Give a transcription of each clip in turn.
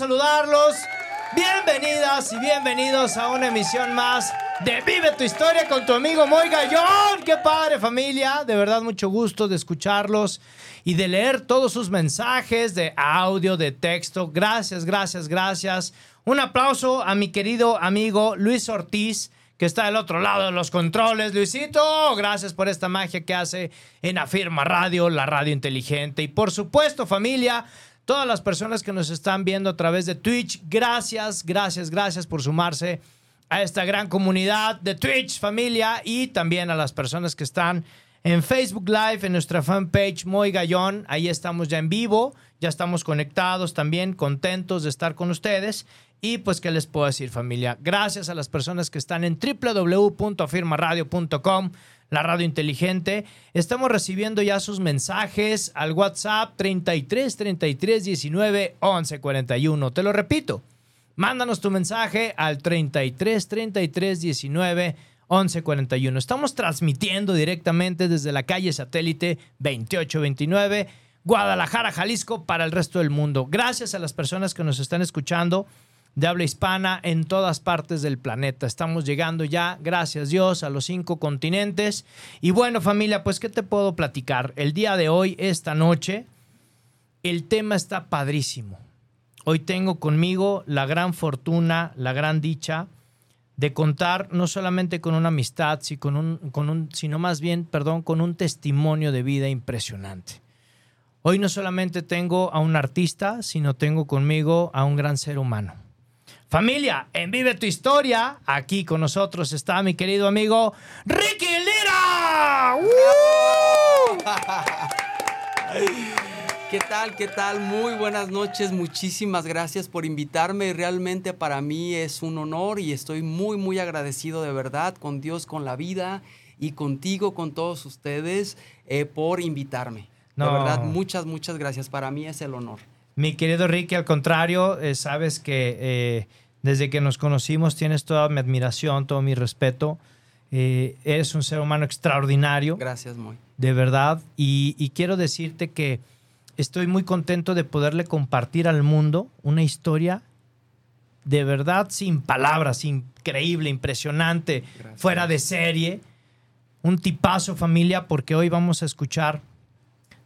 Saludarlos. Bienvenidas y bienvenidos a una emisión más de Vive tu historia con tu amigo Moy Gallón. Qué padre, familia. De verdad, mucho gusto de escucharlos y de leer todos sus mensajes de audio, de texto. Gracias, gracias, gracias. Un aplauso a mi querido amigo Luis Ortiz que está del otro lado de los controles. Luisito, gracias por esta magia que hace en Afirma Radio, la radio inteligente. Y por supuesto, familia, todas las personas que nos están viendo a través de Twitch, gracias, gracias, gracias por sumarse a esta gran comunidad de Twitch, familia, y también a las personas que están en Facebook Live, en nuestra fanpage Moy Gallón. Ahí estamos ya en vivo, ya estamos conectados también, contentos de estar con ustedes. Y pues, ¿qué les puedo decir, familia? Gracias a las personas que están en www.afirmaradio.com, la radio inteligente. Estamos recibiendo ya sus mensajes al WhatsApp 33 33 19 11 41. Te lo repito, mándanos tu mensaje al 33 33 19 11 41. Estamos transmitiendo directamente desde la calle satélite 2829. Guadalajara, Jalisco, para el resto del mundo. Gracias a las personas que nos están escuchando de habla hispana en todas partes del planeta. Estamos llegando ya, gracias Dios, a los cinco continentes. Y bueno, familia, pues, ¿qué te puedo platicar? El día de hoy, esta noche, el tema está padrísimo. Hoy tengo conmigo la gran fortuna, la gran dicha de contar no solamente con una amistad, sino, con un, con un, sino más bien, perdón, con un testimonio de vida impresionante. Hoy no solamente tengo a un artista, sino tengo conmigo a un gran ser humano. Familia, en Vive tu Historia, aquí con nosotros está mi querido amigo Ricky Lira. ¿Qué tal? ¿Qué tal? Muy buenas noches. Muchísimas gracias por invitarme. Realmente para mí es un honor y estoy muy, muy agradecido de verdad con Dios, con la vida y contigo, con todos ustedes, eh, por invitarme. No. De verdad, muchas, muchas gracias. Para mí es el honor. Mi querido Ricky, al contrario, eh, sabes que eh, desde que nos conocimos tienes toda mi admiración, todo mi respeto. Eh, eres un ser humano extraordinario. Gracias, Moy. De verdad. Y, y quiero decirte que estoy muy contento de poderle compartir al mundo una historia de verdad sin palabras, increíble, impresionante, Gracias. fuera de serie. Un tipazo familia porque hoy vamos a escuchar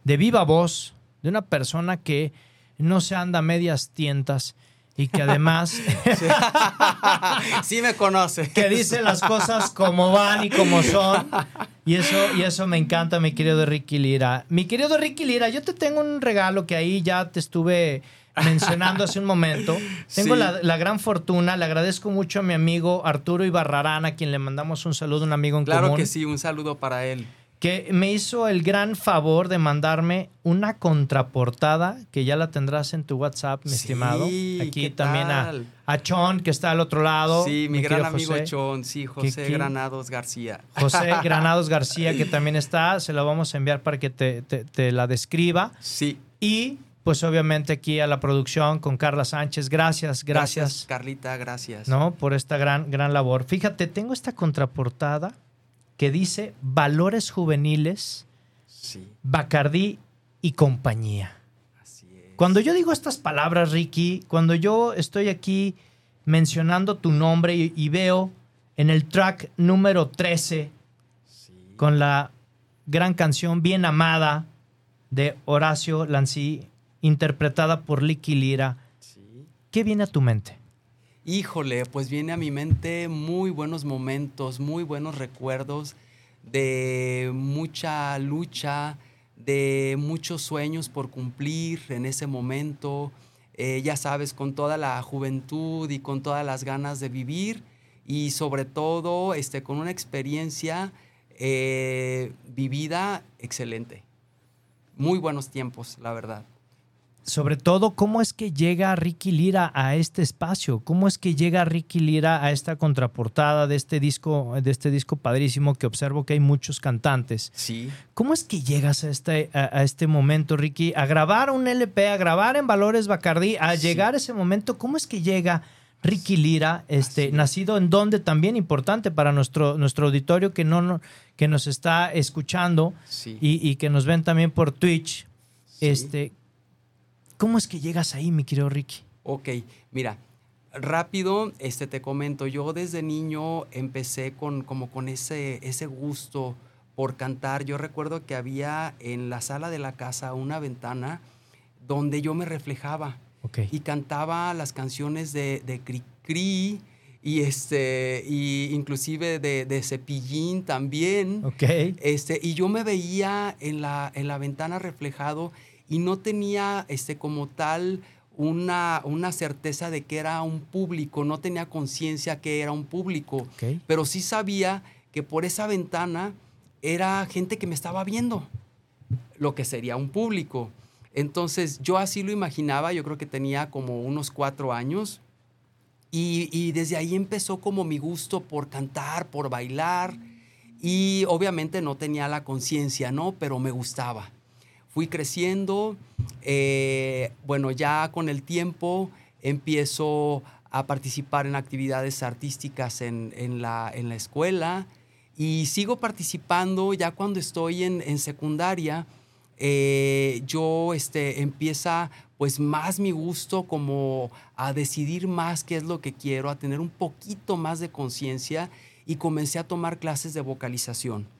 de viva voz de una persona que no se anda a medias tientas y que además sí me conoce. que dice las cosas como van y como son. Y eso, y eso me encanta, mi querido Ricky Lira. Mi querido Ricky Lira, yo te tengo un regalo que ahí ya te estuve mencionando hace un momento. Tengo Sí. la, la gran fortuna, le agradezco mucho a mi amigo Arturo Ibarrarán, a quien le mandamos un saludo, un amigo en Claro común, que sí, un saludo para él. Que me hizo el gran favor de mandarme una contraportada, que ya la tendrás en tu WhatsApp, mi Sí, estimado. Aquí ¿qué también a, Chon, que está al otro lado. Sí, mi, gran querido amigo José. Chon, sí, José que- Granados García. José Granados García, que también está, se la vamos a enviar para que te, te- te la describa. Sí. Y pues obviamente aquí a la producción con Carla Sánchez, gracias, gracias, Carlita, gracias. ¿no? Por esta gran, gran labor. Fíjate, tengo esta contraportada que dice Valores Juveniles, Sí, Bacardí y compañía. así es. Cuando yo digo estas palabras, Ricky, cuando yo estoy aquí mencionando tu nombre y, y veo en el track número 13 Sí. con la gran canción Bien Amada de Horacio Lancí, interpretada por Licky Lira, Sí. ¿qué viene a tu mente? Híjole, pues viene a mi mente muy buenos momentos, muy buenos recuerdos de mucha lucha, de muchos sueños por cumplir en ese momento, eh, ya sabes, con toda la juventud y con todas las ganas de vivir y sobre todo este, con una experiencia eh, vivida excelente. Muy buenos tiempos, la verdad sobre todo, ¿cómo es que llega Ricky Lira a este espacio? ¿Cómo es que llega Ricky Lira a esta contraportada de este disco, de este disco padrísimo que observo que hay muchos cantantes? Sí. ¿Cómo es que llegas a este, a, este momento, Ricky, a grabar un LP, a grabar en Valores Bacardí, a llegar a ese momento? ¿Cómo es que llega Ricky Lira, este, nacido en donde también importante para nuestro, nuestro auditorio que, no, que nos está escuchando y, que nos ven también por Twitch? Este, ¿Cómo es que llegas ahí, mi querido Ricky? Ok, mira, rápido, este te comento, yo desde niño empecé con como con ese, ese gusto por cantar. Yo recuerdo que había en la sala de la casa una ventana donde yo me reflejaba y cantaba las canciones de, de Cri Cri y este y inclusive de, de Cepillín también. Okay. Este, y yo me veía en la, en la ventana reflejado y no tenía este, como tal una, una certeza de que era un público, no tenía conciencia que era un público, pero sí sabía que por esa ventana era gente que me estaba viendo, lo que sería un público. Entonces yo así lo imaginaba, yo creo que tenía como unos cuatro años y, y desde ahí empezó como mi gusto por cantar, por bailar y obviamente no tenía la conciencia, ¿no? Pero me gustaba fui creciendo, eh, bueno, ya con el tiempo empiezo a participar en actividades artísticas en, la, en la, escuela y sigo participando ya cuando estoy en, secundaria. Eh, yo este, empieza pues más mi gusto como a decidir más qué es lo que quiero, a tener un poquito más de conciencia y comencé a tomar clases de vocalización.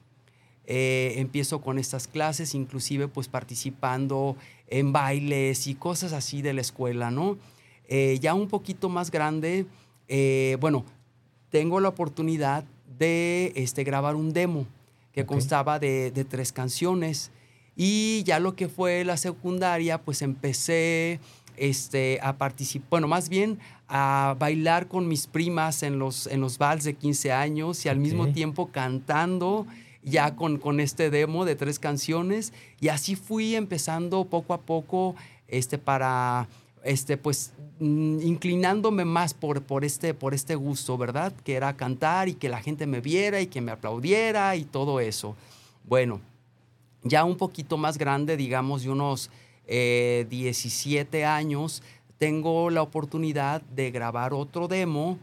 Eh, empiezo con estas clases, inclusive pues participando en bailes y cosas así de la escuela, ¿no? Eh, ya un poquito más grande, eh, bueno, tengo la oportunidad de este, grabar un demo que constaba de, de, tres canciones. Y ya lo que fue la secundaria, pues empecé este, a participar, bueno, más bien a bailar con mis primas en los, en los vals de 15 años y al mismo tiempo cantando ya con, con este demo de tres canciones y así fui empezando poco a poco este, para, este, pues, mm, inclinándome más por, por, este, por este gusto, ¿verdad? Que era cantar y que la gente me viera y que me aplaudiera y todo eso. Bueno, ya un poquito más grande, digamos, de unos 17 eh, años, tengo la oportunidad de grabar otro demo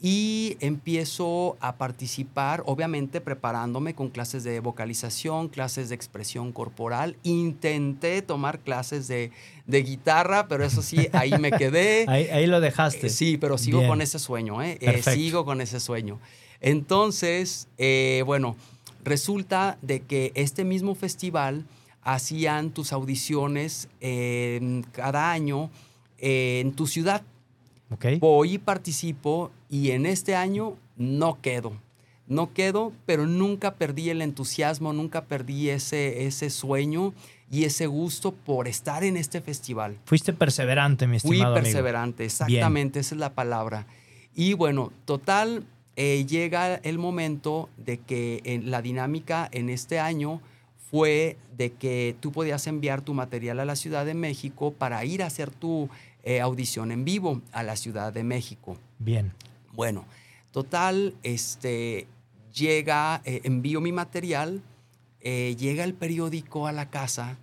y empiezo a participar, obviamente preparándome con clases de vocalización, clases de expresión corporal. Intenté tomar clases de, guitarra, pero eso sí, ahí me quedé. ahí, lo dejaste. sí, pero sigo con ese sueño, ¿eh? ¿eh? sigo con ese sueño. Entonces, eh, bueno, resulta de que este mismo festival hacían tus audiciones cada año en tu ciudad. Voy y participo y en este año no quedo. No quedo, pero nunca perdí el entusiasmo, nunca perdí ese, ese sueño y ese gusto por estar en este festival. Fuiste perseverante, mi estimado Fui perseverante, exactamente, esa es la palabra. Y bueno, total, eh, llega el momento de que en la dinámica en este año fue de que tú podías enviar tu material a la Ciudad de México para ir a hacer tu eh, audición en vivo a la Ciudad de México. Bien. Bueno, total, este, llega, eh, envío mi material, eh, llega el periódico a la casa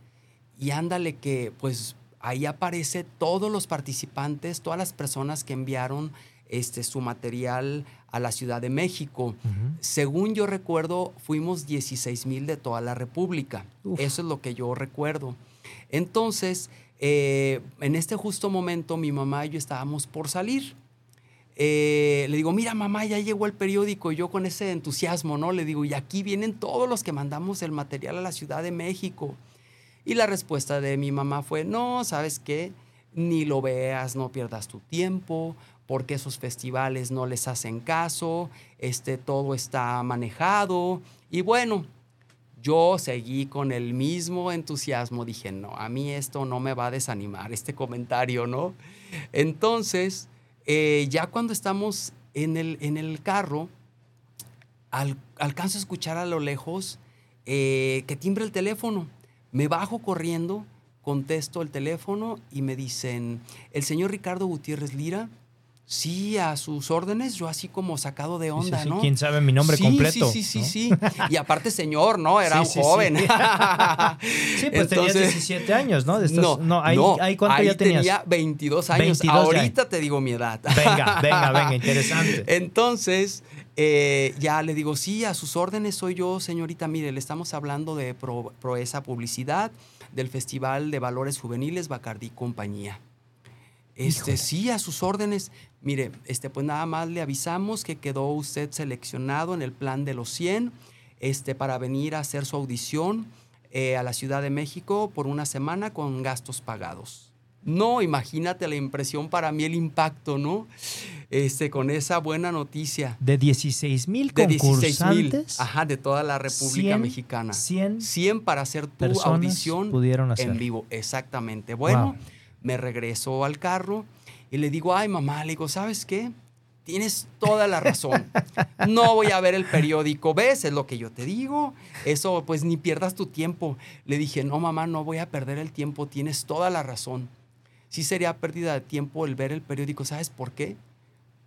y ándale que pues ahí aparece todos los participantes, todas las personas que enviaron este, su material a la Ciudad de México. Según yo recuerdo, fuimos 16 mil de toda la República. Eso es lo que yo recuerdo. Entonces, eh, en este justo momento mi mamá y yo estábamos por salir. Eh, le digo, mira mamá, ya llegó el periódico y yo con ese entusiasmo, ¿no? Le digo, y aquí vienen todos los que mandamos el material a la Ciudad de México. Y la respuesta de mi mamá fue, no, ¿sabes qué? ni lo veas, no pierdas tu tiempo, porque esos festivales no les hacen caso, este, todo está manejado. Y bueno, yo seguí con el mismo entusiasmo, dije, no, a mí esto no me va a desanimar, este comentario, ¿no? Entonces, eh, ya cuando estamos en el, en el carro, alcanzo a escuchar a lo lejos eh, que timbre el teléfono. Me bajo corriendo, contesto el teléfono y me dicen, el señor Ricardo Gutiérrez Lira, Sí, a sus órdenes, yo así como sacado de onda, sí, ¿no? ¿Quién sabe mi nombre completo? Sí, sí, sí, sí. Y aparte, señor, ¿no? Era un joven. Sí, pues tenías 17 años, ¿no? no, no, ahí, ahí ¿cuánto ya tenías? tenía 22 años. Ahorita te digo mi edad. Venga, venga, venga, interesante. Entonces, eh, ya le digo, sí, a sus órdenes soy yo, señorita. Mire, le estamos hablando de Proeza Publicidad, del Festival de Valores Juveniles Bacardí Compañía. Este, sí, a sus órdenes. Mire, este, pues nada más le avisamos que quedó usted seleccionado en el plan de los 100 este, para venir a hacer su audición eh, a la Ciudad de México por una semana con gastos pagados. No, imagínate la impresión para mí, el impacto, ¿no? Este, con esa buena noticia. De 16 mil concursantes. De ajá, de toda la República Mexicana. 100, 100 para hacer tu audición pudieron hacer. en vivo. Exactamente. Bueno me regreso al carro y le digo, ay mamá, le digo, ¿sabes qué? Tienes toda la razón. No voy a ver el periódico, ¿ves? Es lo que yo te digo. Eso, pues ni pierdas tu tiempo. Le dije, no mamá, no voy a perder el tiempo, tienes toda la razón. Sí sería pérdida de tiempo el ver el periódico, ¿sabes por qué?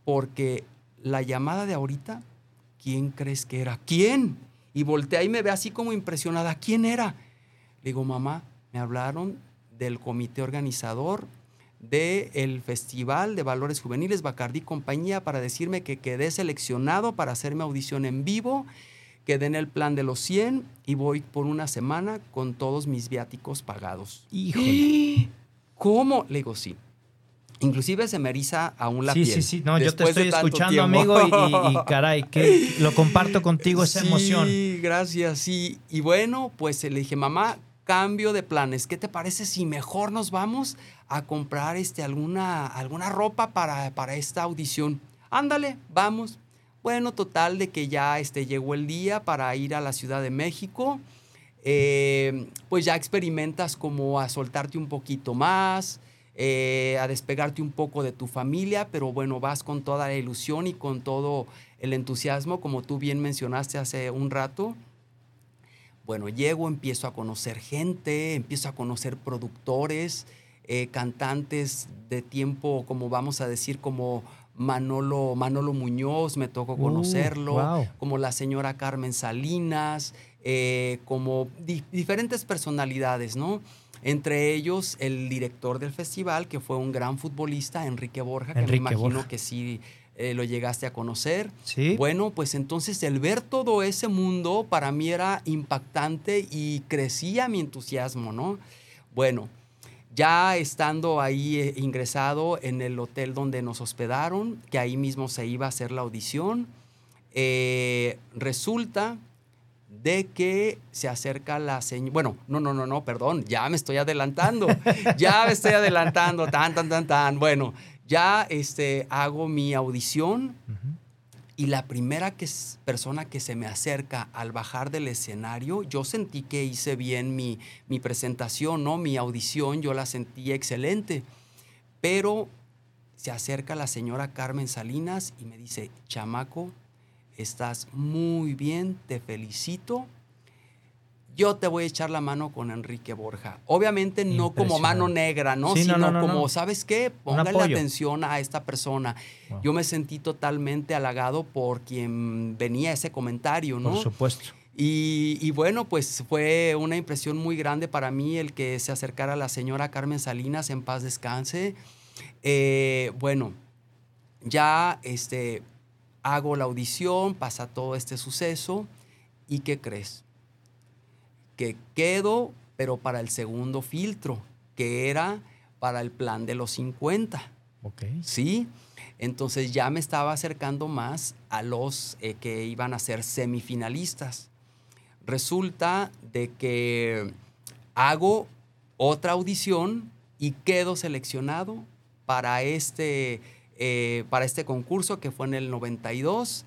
Porque la llamada de ahorita, ¿quién crees que era? ¿Quién? Y voltea y me ve así como impresionada, ¿quién era? Le digo, mamá, me hablaron del comité organizador del Festival de Valores Juveniles Bacardí Compañía para decirme que quedé seleccionado para hacerme audición en vivo, quedé en el plan de los 100 y voy por una semana con todos mis viáticos pagados. Híjole. ¿Cómo? Le digo, sí. Inclusive se me eriza aún la sí, piel. Sí, sí, No, yo te estoy escuchando, amigo, y, caray, que lo comparto contigo esa emoción. Sí, gracias. Sí, y bueno, pues le dije, mamá, cambio de planes. ¿Qué te parece si mejor nos vamos a comprar este, alguna, alguna ropa para, para esta audición? Ándale, vamos. Bueno, total de que ya este, llegó el día para ir a la Ciudad de México. Eh, pues ya experimentas como a soltarte un poquito más, eh, a despegarte un poco de tu familia, pero bueno, vas con toda la ilusión y con todo el entusiasmo, como tú bien mencionaste hace un rato, bueno, llego, empiezo a conocer gente, empiezo a conocer productores, eh, cantantes de tiempo, como vamos a decir, como Manolo, Manolo Muñoz, me tocó uh, conocerlo, como la señora Carmen Salinas, eh, como diferentes personalidades, ¿no? Entre ellos el director del festival, que fue un gran futbolista, Enrique Borja, que me imagino que sí eh, lo llegaste a conocer. Sí. Bueno, pues entonces el ver todo ese mundo para mí era impactante y crecía mi entusiasmo, ¿no? Bueno, ya estando ahí eh, ingresado en el hotel donde nos hospedaron, que ahí mismo se iba a hacer la audición, eh, resulta de que se acerca la señora. Bueno, no, no, no, no, perdón, ya me estoy adelantando. ya me estoy adelantando, tan, tan, tan, tan. Bueno, ya este, hago mi audición y la primera que persona que se me acerca al bajar del escenario, yo sentí que hice bien mi, mi presentación, ¿no? Mi audición, yo la sentí excelente. Pero se acerca la señora Carmen Salinas y me dice, chamaco, estás muy bien, te felicito yo te voy a echar la mano con Enrique Borja. Obviamente no como mano negra, ¿no? Sino como, ¿sabes qué? Póngale atención a esta persona. Yo me sentí totalmente halagado por quien venía ese comentario, ¿no? Por supuesto. Y, bueno, pues fue una impresión muy grande para mí el que se acercara la señora Carmen Salinas en paz descanse. Eh, bueno, ya este, hago la audición, pasa todo este suceso. ¿Y qué crees? Que quedo, pero para el segundo filtro, que era para el plan de los 50. Ok. Sí. Entonces ya me estaba acercando más a los eh, que iban a ser semifinalistas. Resulta de que hago otra audición y quedo seleccionado para este, eh, para este concurso que fue en el 92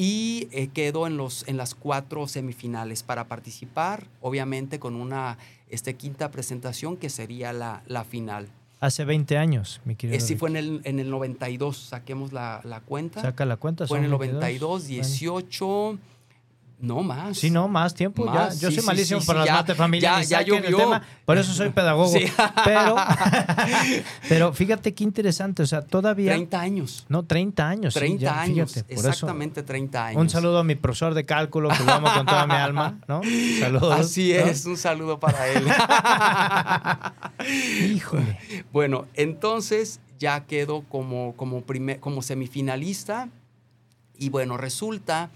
y eh, quedo en, los, en las cuatro semifinales para participar, obviamente con una este, quinta presentación que sería la, la final. Hace 20 años, mi querido. Eh, sí, fue en el, en el 92, saquemos la, la cuenta. Saca la cuenta. fue en el 22. 92, 18, no más. Sí, no, más tiempo. Más, ya. Yo sí, soy malísimo sí, para las ya, mate familia. ya- ya el tema, por eso soy pedagogo. Pero, pero fíjate qué interesante. O sea, todavía. 30 años. No, 30 años. sí, 30 ya, años, fíjate, por eso, exactamente 30 años. Un saludo a mi profesor de cálculo, que lo amo con toda mi alma, ¿no? Saludos. Así ¿no? es, un saludo para él. Híjole. bueno, entonces ya quedo como, como, primer- como semifinalista y bueno, resulta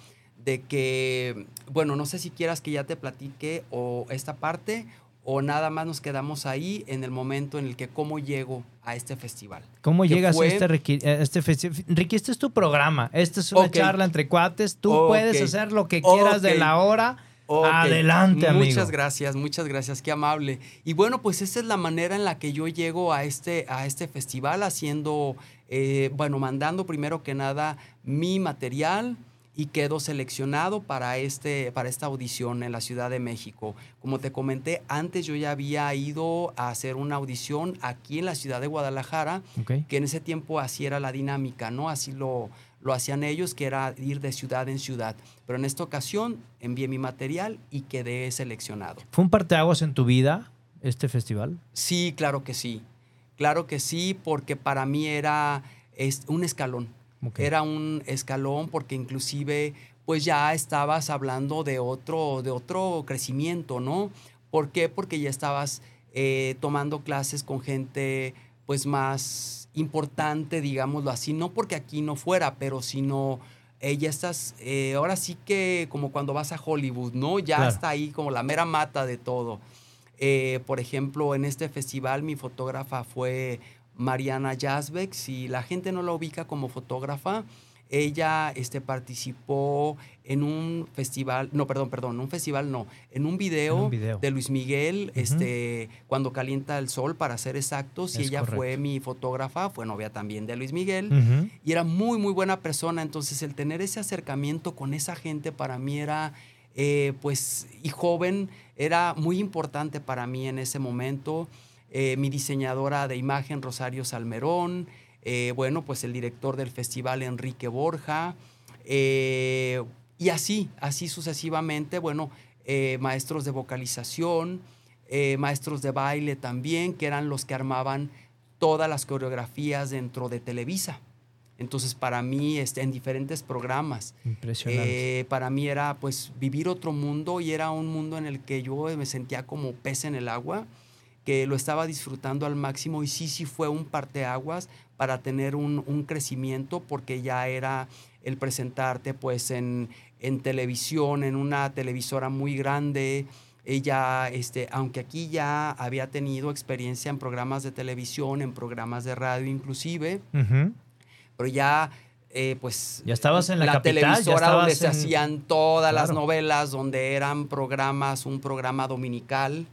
de que, bueno, no sé si quieras que ya te platique o esta parte o nada más nos quedamos ahí en el momento en el que cómo llego a este festival. ¿Cómo llegas fue- a este, Ricky, este festival? Ricky, este es tu programa. Esta es una charla entre cuates. Tú puedes hacer lo que quieras de la hora. Adelante, amigo. Muchas gracias, muchas gracias, qué amable. Y bueno, pues esa es la manera en la que yo llego a este, a este festival, haciendo, eh, bueno, mandando primero que nada mi material y quedo seleccionado para, este, para esta audición en la Ciudad de México. Como te comenté, antes yo ya había ido a hacer una audición aquí en la ciudad de Guadalajara, que en ese tiempo así era la dinámica, ¿no? Así lo, lo hacían ellos, que era ir de ciudad en ciudad. Pero en esta ocasión envié mi material y quedé seleccionado. ¿Fue un parteaguas en tu vida este festival? Sí, claro que sí. Claro que sí, porque para mí era es, un escalón. Era un escalón porque inclusive pues ya estabas hablando de otro, de otro crecimiento, ¿no? ¿Por qué? Porque ya estabas eh, tomando clases con gente pues más importante, digámoslo así, no porque aquí no fuera, pero sino eh, ya estás, eh, ahora sí que como cuando vas a Hollywood, ¿no? Ya Claro. está ahí como la mera mata de todo. Eh, por ejemplo, en este festival mi fotógrafa fue Mariana Yazbek. Si la gente no la ubica como fotógrafa, ella este, participó en un festival, no, perdón, perdón, un festival no, en un video, En un video. de Luis Miguel, este, cuando calienta el sol, para ser exactos, y Es ella fue mi fotógrafa, fue novia también de Luis Miguel y era muy, muy buena persona. Entonces, el tener ese acercamiento con esa gente para mí era, eh, pues, y joven, era muy importante para mí en ese momento. Eh, mi diseñadora de imagen, Rosario Salmerón, eh, bueno, pues el director del festival, Enrique Borja, eh, y así, así sucesivamente, bueno, maestros de vocalización, maestros de baile también, que eran los que armaban todas las coreografías dentro de Televisa. Entonces, para mí, este, en diferentes programas, Impresionante. eh, para mí era pues vivir otro mundo y era un mundo en el que yo me sentía como pez en el agua, que lo estaba disfrutando al máximo y sí, sí fue un parteaguas para tener un, un crecimiento porque ya era el presentarte pues en, en televisión, en una televisora muy grande. Ella, este, aunque aquí ya había tenido experiencia en programas de televisión, en programas de radio inclusive, Ujú. pero ya eh, pues Ya estabas en la capital, televisora donde se hacían todas las novelas donde eran programas un programa dominical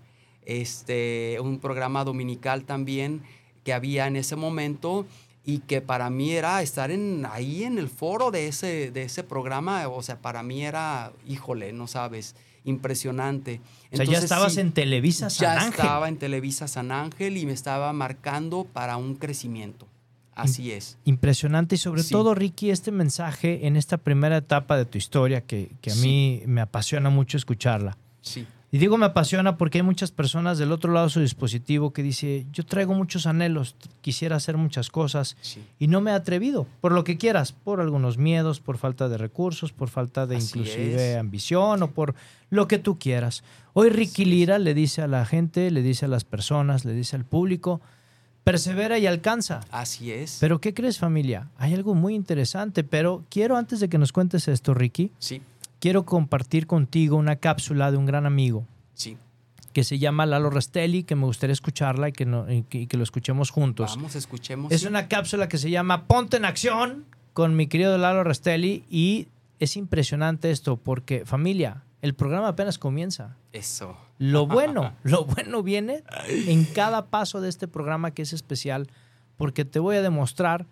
este un programa dominical también que había en ese momento y que para mí era estar en ahí en el foro de ese de ese programa o sea para mí era híjole no sabes impresionante O sea, ya Entonces, estabas sí, en Televisa San ya Ángel. estaba en Televisa San Ángel y me estaba marcando para un crecimiento así es Impresionante y sobre Sí. todo, Ricky, este mensaje en esta primera etapa de tu historia que, que a Sí. mí me apasiona mucho escucharla. sí Y digo me apasiona porque hay muchas personas del otro lado de su dispositivo que dice, yo traigo muchos anhelos, quisiera hacer muchas cosas sí y no me he atrevido, por lo que quieras, por algunos miedos, por falta de recursos, por falta de Así inclusive es. ambición o por lo que tú quieras. Hoy Ricky Lira le dice a la gente, le dice a las personas, le dice al público, persevera y alcanza. Así es. Pero ¿qué crees familia? Hay algo muy interesante, pero quiero antes de que nos cuentes esto, Ricky, sí, quiero compartir contigo una cápsula de un gran amigo sí. que se llama Lalo Rastelli, que me gustaría escucharla y que, no- y que- y que lo escuchemos juntos. Vamos, escuchemos. Es sí. una cápsula que se llama Ponte en Acción con mi querido Lalo Rastelli y es impresionante esto porque familia, el programa apenas comienza. Eso. Lo bueno, lo bueno viene en cada paso de este programa que es especial, porque te voy a demostrar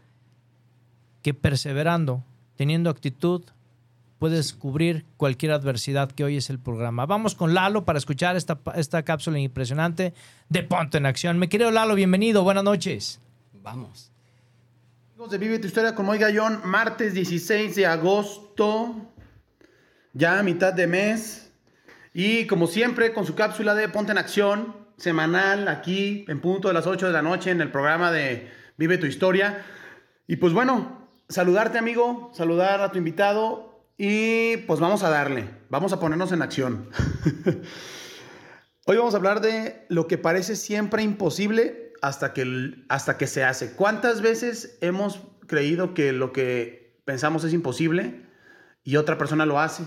que perseverando, teniendo actitud, puedes cubrir cualquier adversidad que hoy es el programa. Vamos con Lalo para escuchar esta, esta cápsula impresionante de Ponte en Acción. Me querido Lalo, bienvenido, buenas noches. Vamos. Amigos de Vive tu Historia con Moy Gallón, martes 16 de agosto, ya a mitad de mes. Y como siempre, con su cápsula de Ponte en Acción, semanal, aquí en punto de las 8 de la noche en el programa de Vive tu Historia. Y pues bueno, saludarte amigo, saludar a tu invitado y pues vamos a darle, vamos a ponernos en acción. Hoy vamos a hablar de lo que parece siempre imposible hasta que, hasta que se hace. ¿Cuántas veces hemos creído que lo que pensamos es imposible y otra persona lo hace?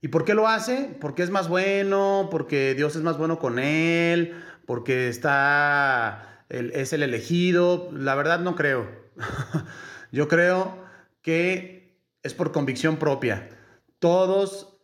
¿Y por qué lo hace? Porque es más bueno, porque Dios es más bueno con él, porque está, es el elegido. La verdad no creo. Yo creo que es por convicción propia. Todos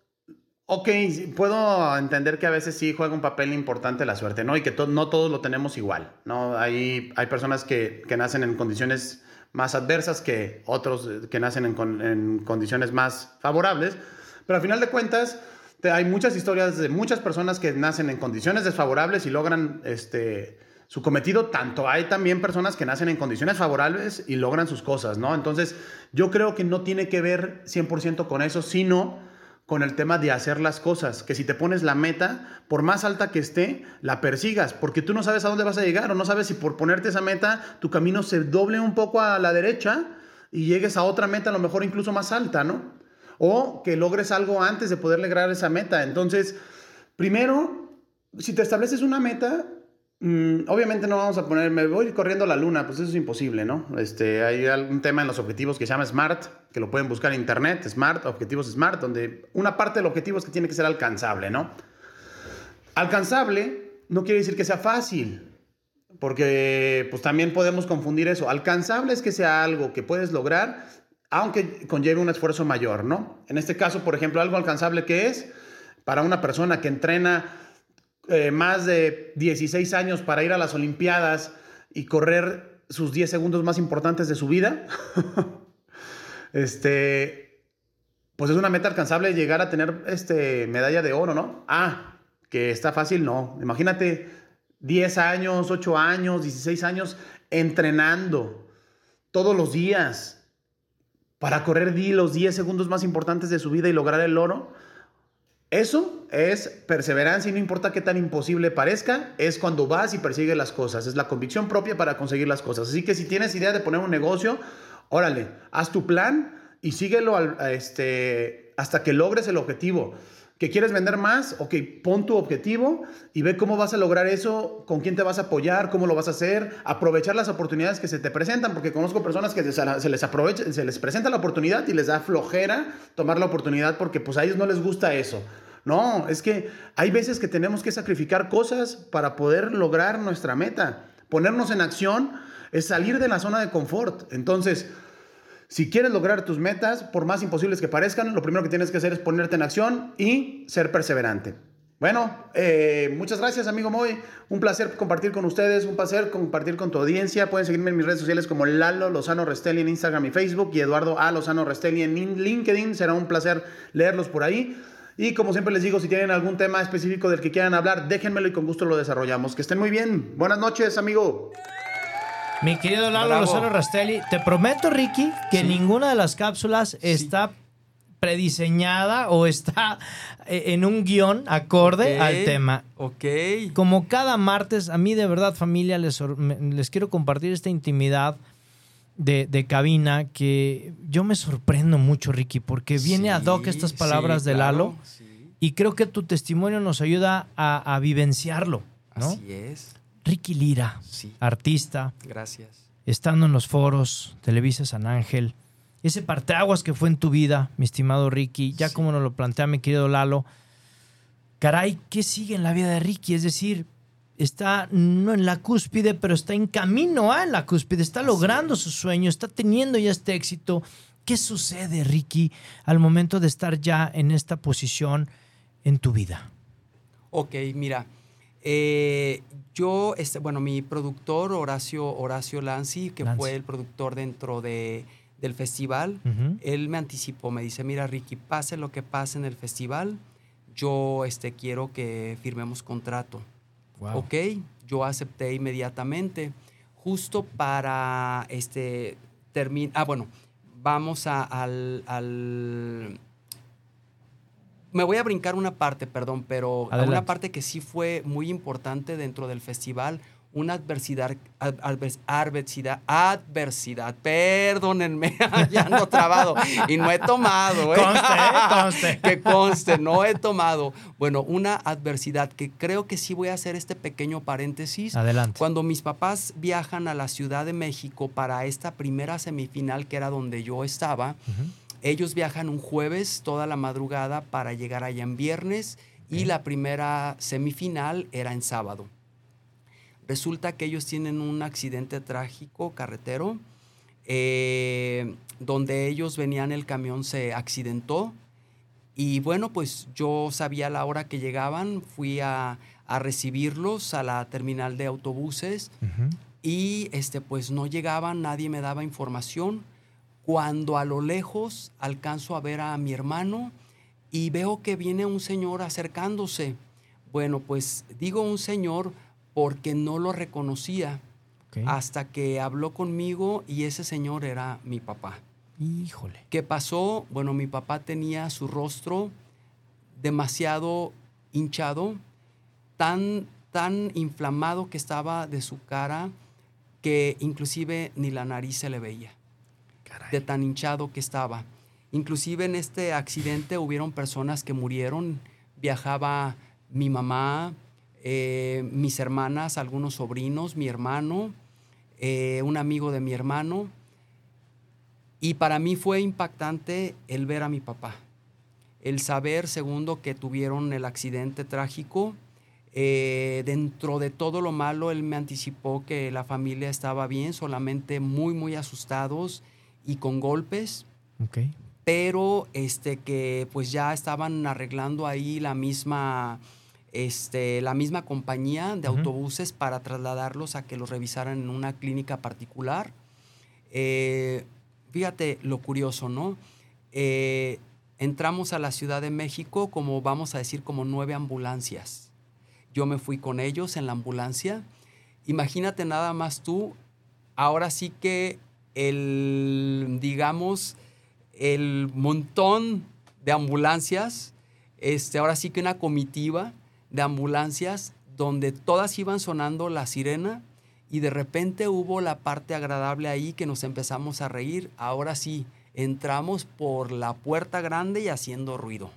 Ok, puedo entender que a veces sí juega un papel importante la suerte, ¿no? Y que no todos lo tenemos igual, ¿no? Hay, hay personas que, que nacen en condiciones más adversas que otros que nacen en, en, condiciones más favorables, pero al final de cuentas hay muchas historias de muchas personas que nacen en condiciones desfavorables y logran este, su cometido, tanto hay también personas que nacen en condiciones favorables y logran sus cosas, ¿no? Entonces yo creo que no tiene que ver 100% con eso, sino con el tema de hacer las cosas, que si te pones la meta, por más alta que esté, la persigas, porque tú no sabes a dónde vas a llegar o no sabes si por ponerte esa meta tu camino se doble un poco a la derecha y llegues a otra meta a lo mejor incluso más alta, ¿no? O que logres algo antes de poder lograr esa meta. Entonces, primero, si te estableces una meta, Mm, obviamente no vamos a poner, me voy corriendo a la luna, pues eso es imposible, ¿no? Este, hay algún tema en los objetivos que se llama SMART, que lo pueden buscar en internet, SMART, objetivos SMART, donde una parte del objetivo es que tiene que ser alcanzable, ¿no? Alcanzable no quiere decir que sea fácil, porque pues también podemos confundir eso. Alcanzable es que sea algo que puedes lograr, aunque conlleve un esfuerzo mayor, ¿no? En este caso, por ejemplo, algo alcanzable que es para una persona que entrena eh, más de 16 años para ir a las Olimpiadas y correr sus 10 segundos más importantes de su vida, este, pues es una meta alcanzable llegar a tener este, medalla de oro, ¿no? Ah, que está fácil, no. Imagínate 10 años, 8 años, 16 años entrenando todos los días para correr los 10 segundos más importantes de su vida y lograr el oro. Eso es perseverancia y no importa qué tan imposible parezca, es cuando vas y persigues las cosas, es la convicción propia para conseguir las cosas. Así que si tienes idea de poner un negocio, órale, haz tu plan y síguelo este, hasta que logres el objetivo. ¿Que quieres vender más? Ok, pon tu objetivo y ve cómo vas a lograr eso, con quién te vas a apoyar, cómo lo vas a hacer, aprovechar las oportunidades que se te presentan, porque conozco personas que se les se les presenta la oportunidad y les da flojera tomar la oportunidad porque pues a ellos no les gusta eso. No, es que hay veces que tenemos que sacrificar cosas para poder lograr nuestra meta. Ponernos en acción es salir de la zona de confort. Entonces, si quieres lograr tus metas, por más imposibles que parezcan, lo primero que tienes que hacer es ponerte en acción y ser perseverante. Bueno, eh, muchas gracias, amigo Moy. Un placer compartir con ustedes, un placer compartir con tu audiencia. Pueden seguirme en mis redes sociales como Lalo Lozano Restelli en Instagram y Facebook y Eduardo A. Lozano Restelli en LinkedIn. Será un placer leerlos por ahí. Y como siempre les digo, si tienen algún tema específico del que quieran hablar, déjenmelo y con gusto lo desarrollamos. Que estén muy bien. Buenas noches, amigo. Mi querido Lalo Lozano Rastelli, te prometo, Ricky, que ninguna de las cápsulas está prediseñada o está eh, en un guion acorde al tema. Ok. Como cada martes, a mí de verdad, familia, les, les quiero compartir esta intimidad de, cabina que yo me sorprendo mucho, Ricky, porque viene a doc estas palabras de Lalo y creo que tu testimonio nos ayuda a, vivenciarlo. ¿no? Así es. Ricky Lira, artista. Gracias. Estando en los foros, Televisa San Ángel, ese parteaguas que fue en tu vida, mi estimado Ricky, ya como nos lo plantea mi querido Lalo. Caray, ¿qué sigue en la vida de Ricky? Es decir, está no en la cúspide, pero está en camino a la cúspide, está logrando su sueño, está teniendo ya este éxito. ¿Qué sucede, Ricky, al momento de estar ya en esta posición en tu vida? Ok, mira, eh, yo, este, bueno, mi productor Horacio, Horacio Lanzi, que Lanzi. fue el productor dentro de, del festival, él me anticipó, me dice, mira Ricky, pase lo que pase en el festival, yo este, quiero que firmemos contrato. Wow. Ok, yo acepté inmediatamente, justo para este terminar. Ah, bueno, vamos a- al, al- Me voy a brincar una parte, perdón, pero a una parte que sí fue muy importante dentro del festival, una adversidad, ad- advers- adversidad, adversidad, perdónenme, ya ando trabado y no he tomado, ¿eh? Conste, ¿eh? Conste. que conste, no he tomado. Bueno, una adversidad que creo que sí voy a hacer este pequeño paréntesis. Adelante. Cuando mis papás viajan a la Ciudad de México para esta primera semifinal que era donde yo estaba, Ujú. Ellos viajan un jueves toda la madrugada para llegar allá en viernes y la primera semifinal era en sábado. Resulta que ellos tienen un accidente trágico carretero eh, donde ellos venían, el camión se accidentó y bueno, pues yo sabía la hora que llegaban, fui a, a recibirlos a la terminal de autobuses y este pues no llegaban, nadie me daba información. Cuando a lo lejos alcanzo a ver a mi hermano y veo que viene un señor acercándose. Bueno, pues digo un señor porque no lo reconocía hasta que habló conmigo y ese señor era mi papá. Híjole. ¿Qué pasó? Bueno, mi papá tenía su rostro demasiado hinchado, tan, tan inflamado que estaba de su cara que inclusive ni la nariz se le veía. De tan hinchado que estaba. Inclusive en este accidente hubieron personas que murieron, viajaba mi mamá, eh, mis hermanas, algunos sobrinos, mi hermano, eh, un amigo de mi hermano. Y para mí fue impactante el ver a mi papá. El saber, segundo, que tuvieron el accidente trágico. Eh, dentro de todo lo malo, él me anticipó que la familia estaba bien, solamente muy, muy asustados y con golpes. Ok. pero este que pues ya estaban arreglando ahí la misma este la misma compañía de autobuses para trasladarlos a que los revisaran en una clínica particular. Eh, fíjate lo curioso no Eh, entramos a la Ciudad de México como vamos a decir como nueve ambulancias. Yo me fui con ellos en la ambulancia. Imagínate nada más tú. Ahora sí que el digamos el montón de ambulancias, este, ahora sí que una comitiva de ambulancias donde todas iban sonando la sirena y de repente hubo la parte agradable ahí que nos empezamos a reír. Ahora sí, entramos por la puerta grande y haciendo ruido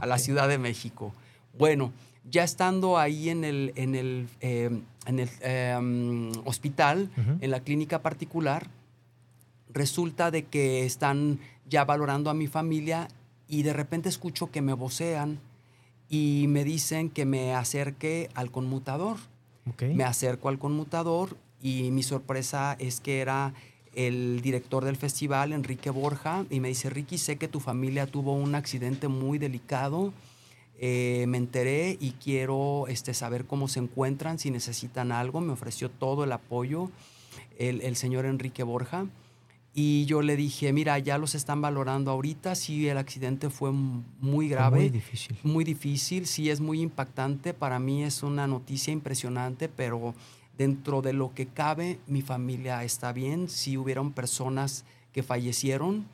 a la Ciudad de México. Bueno, ya estando ahí en el, en el, eh, en el eh, hospital, en la clínica particular, resulta de que están ya valorando a mi familia y de repente escucho que me vocean y me dicen que me acerque al conmutador. Ok. Me acerco al conmutador y mi sorpresa es que era el director del festival, Enrique Borja, y me dice, Ricky, sé que tu familia tuvo un accidente muy delicado. Eh, me enteré y quiero este, saber cómo se encuentran, si necesitan algo. Me ofreció todo el apoyo el, el señor Enrique Borja. Y yo le dije, mira, ya los están valorando ahorita, sí, el accidente fue muy Fue grave. Muy difícil. Muy difícil, sí es muy impactante. Para mí es una noticia impresionante, pero dentro de lo que cabe, mi familia está bien. Sí hubieron personas que fallecieron,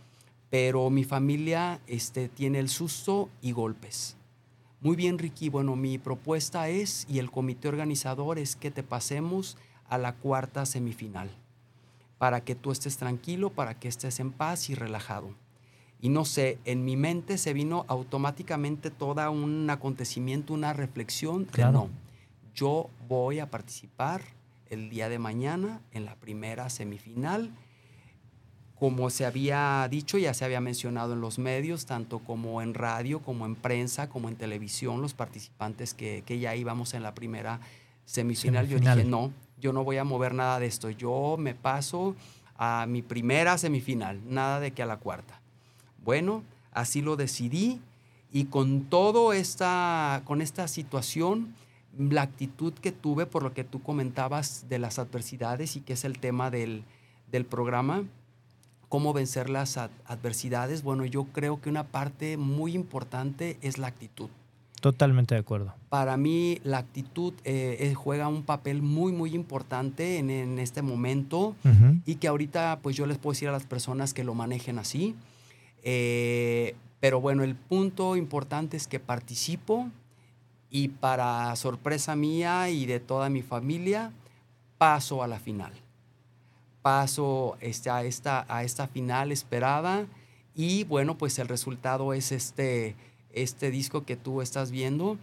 pero mi familia este, tiene el susto y golpes. Muy bien, Ricky. Bueno, mi propuesta es, y el comité organizador, es que te pasemos a la cuarta semifinal, para que tú estés tranquilo, para que estés en paz y relajado. Y no sé, en mi mente se vino automáticamente todo un acontecimiento, una reflexión de Claro. no, yo voy a participar el día de mañana en la primera semifinal. Como se había dicho, ya se había mencionado en los medios, tanto como en radio, como en prensa, como en televisión, los participantes que, que ya íbamos en la primera semifinal. Yo Semifinal. dije, no, yo no voy a mover nada de esto. Yo me paso a mi primera semifinal, nada de que a la cuarta. Bueno, así lo decidí Y con todo esta, con esta situación, la actitud que tuve por lo que tú comentabas de las adversidades y que es el tema del, del programa, cómo vencer las ad- adversidades, bueno, yo creo que una parte muy importante es la actitud. Totalmente de acuerdo. Para mí la actitud eh, juega un papel muy, muy importante en, en este momento y que ahorita pues yo les puedo decir a las personas que lo manejen así. Eh, pero bueno, el punto importante es que participo y para sorpresa mía y de toda mi familia, paso a la final. Paso este, a, esta, a esta final esperada y bueno, pues el resultado es este, este disco que tú estás viendo.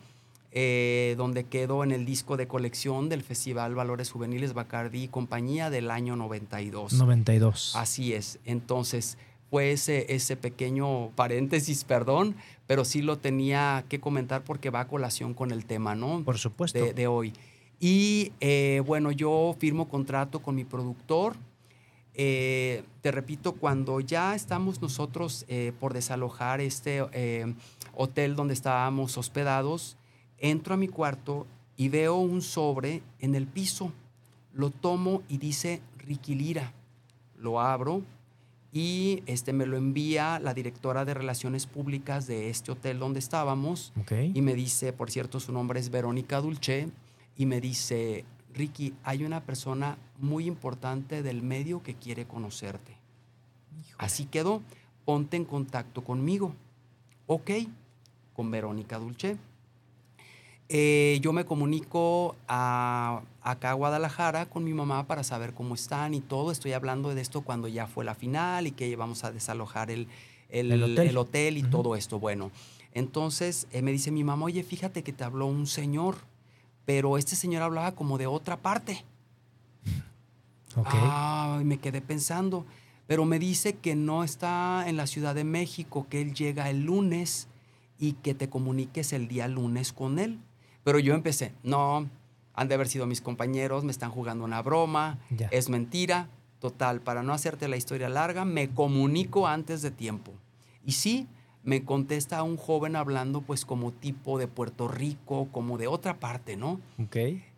eh, donde quedó en el disco de colección del Festival Valores Juveniles Bacardi y Compañía del año 92. 92. Así es. Entonces, fue ese, ese pequeño paréntesis, perdón, pero sí lo tenía que comentar porque va a colación con el tema, ¿no? Por supuesto. de, de hoy. Y eh, bueno, yo firmo contrato con mi productor. Eh, te repito, cuando ya estamos nosotros eh, por desalojar este eh, hotel donde estábamos hospedados, entro a mi cuarto y veo un sobre en el piso. Lo tomo y dice Ricky Lira. Lo abro y este, me lo envía la directora de Relaciones Públicas de este hotel donde estábamos Ok. y me dice, por cierto, su nombre es Verónica Dulce, y me dice, Ricky, hay una persona muy importante del medio que quiere conocerte. Así quedó, ponte en contacto conmigo. Ok, con Verónica Dulce. Eh, yo me comunico a, acá a Guadalajara con mi mamá para saber cómo están y todo. Estoy hablando de esto cuando ya fue la final y que íbamos a desalojar el, el, El hotel. el hotel y todo esto. Bueno, entonces eh, me dice mi mamá, oye, fíjate que te habló un señor, pero este señor hablaba como de otra parte. Ok. Ah, me quedé pensando. Pero me dice que no está en la Ciudad de México, que él llega el lunes y que te comuniques el día lunes con él. Pero yo empecé, no, han de haber sido mis compañeros, me están jugando una broma, Ya. es mentira. Total, para no hacerte la historia larga, me comunico antes de tiempo. Y sí, me contesta un joven hablando pues como tipo de Puerto Rico, como de otra parte, ¿no? Ok.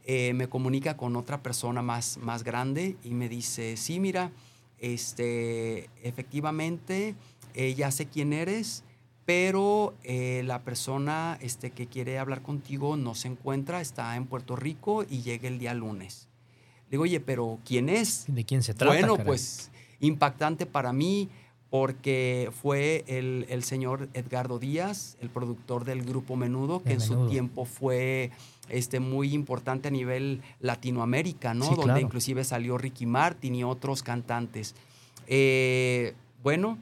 eh, me comunica con otra persona más, más grande y me dice, sí, mira, este, efectivamente, eh, ya sé quién eres, pero eh, la persona este, que quiere hablar contigo no se encuentra, está en Puerto Rico y llega el día lunes. Le digo, oye, pero ¿quién es? ¿De quién se trata? Bueno, caray? pues impactante para mí porque fue el, el señor Edgardo Díaz, el productor del grupo Menudo, que De en su Menudo. tiempo fue este, muy importante a nivel Latinoamérica, ¿no? Sí, Donde claro. inclusive salió Ricky Martin y otros cantantes. Eh, bueno,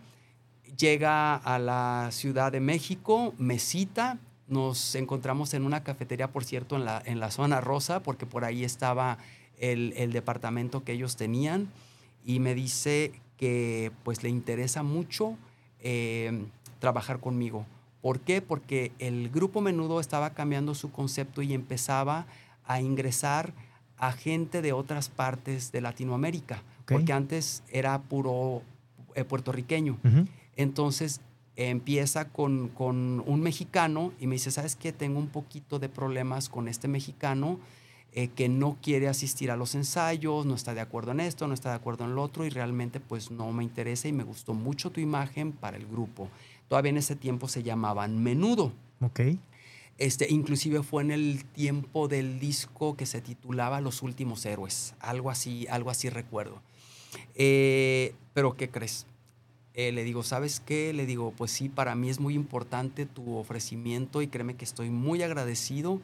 llega a la Ciudad de México, me cita, nos encontramos en una cafetería, por cierto, en la, en la zona rosa, porque por ahí estaba el, el departamento que ellos tenían, y me dice que pues le interesa mucho eh, trabajar conmigo. ¿Por qué? Porque el grupo menudo estaba cambiando su concepto y empezaba a ingresar a gente de otras partes de Latinoamérica, porque antes era puro eh, puertorriqueño. Entonces empieza con, con un mexicano y me dice, ¿sabes qué? Tengo un poquito de problemas con este mexicano eh, que no quiere asistir a los ensayos, no está de acuerdo en esto, no está de acuerdo en lo otro y realmente pues no me interesa y me gustó mucho tu imagen para el grupo. Todavía en ese tiempo se llamaban Menudo. Ok. Este, inclusive fue en el tiempo del disco que se titulaba Los Últimos Héroes. Algo así, algo así recuerdo. Eh, pero ¿qué crees? Eh, le digo, ¿sabes qué? Le digo, pues sí, para mí es muy importante tu ofrecimiento y créeme que estoy muy agradecido.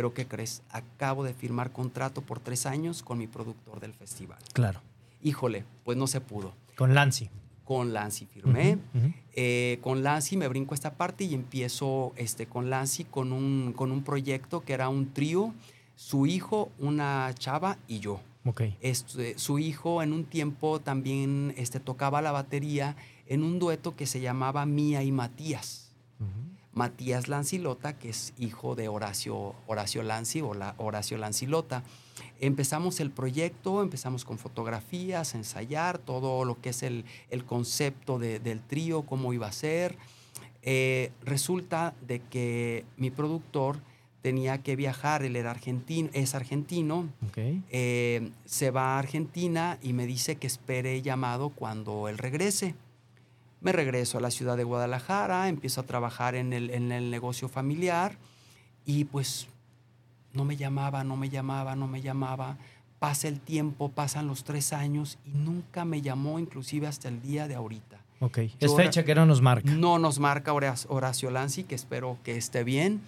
Pero ¿qué crees? Acabo de firmar contrato por tres años con mi productor del festival. Claro. Híjole, pues no se pudo. Con Lancy. Con Lancy firmé. Ujú, ujú. Eh, con Lancy me brinco esta parte y empiezo este, con Lancy con un, con un proyecto que era un trío, su hijo, una chava y yo. Ok. Este, su hijo en un tiempo también este, tocaba la batería en un dueto que se llamaba Mía y Matías. Ujú. Matías Lancilota, que es hijo de Horacio, Horacio Lanci o la, Horacio Lancilota. Empezamos el proyecto, empezamos con fotografías, ensayar todo lo que es el, el concepto de- del trío, cómo iba a ser. eh, resulta de que mi productor tenía que viajar, él era argentino, es argentino, eh, se va a Argentina y me dice que espere llamado cuando él regrese. Me regreso a la ciudad de Guadalajara, empiezo a trabajar en el, en el negocio familiar y pues no me llamaba, no me llamaba, no me llamaba. Pasa el tiempo, pasan los tres años y nunca me llamó, inclusive hasta el día de ahorita. Ok. Es fecha que no nos marca. No nos marca Horac- Horacio Lanzi, que espero que esté bien.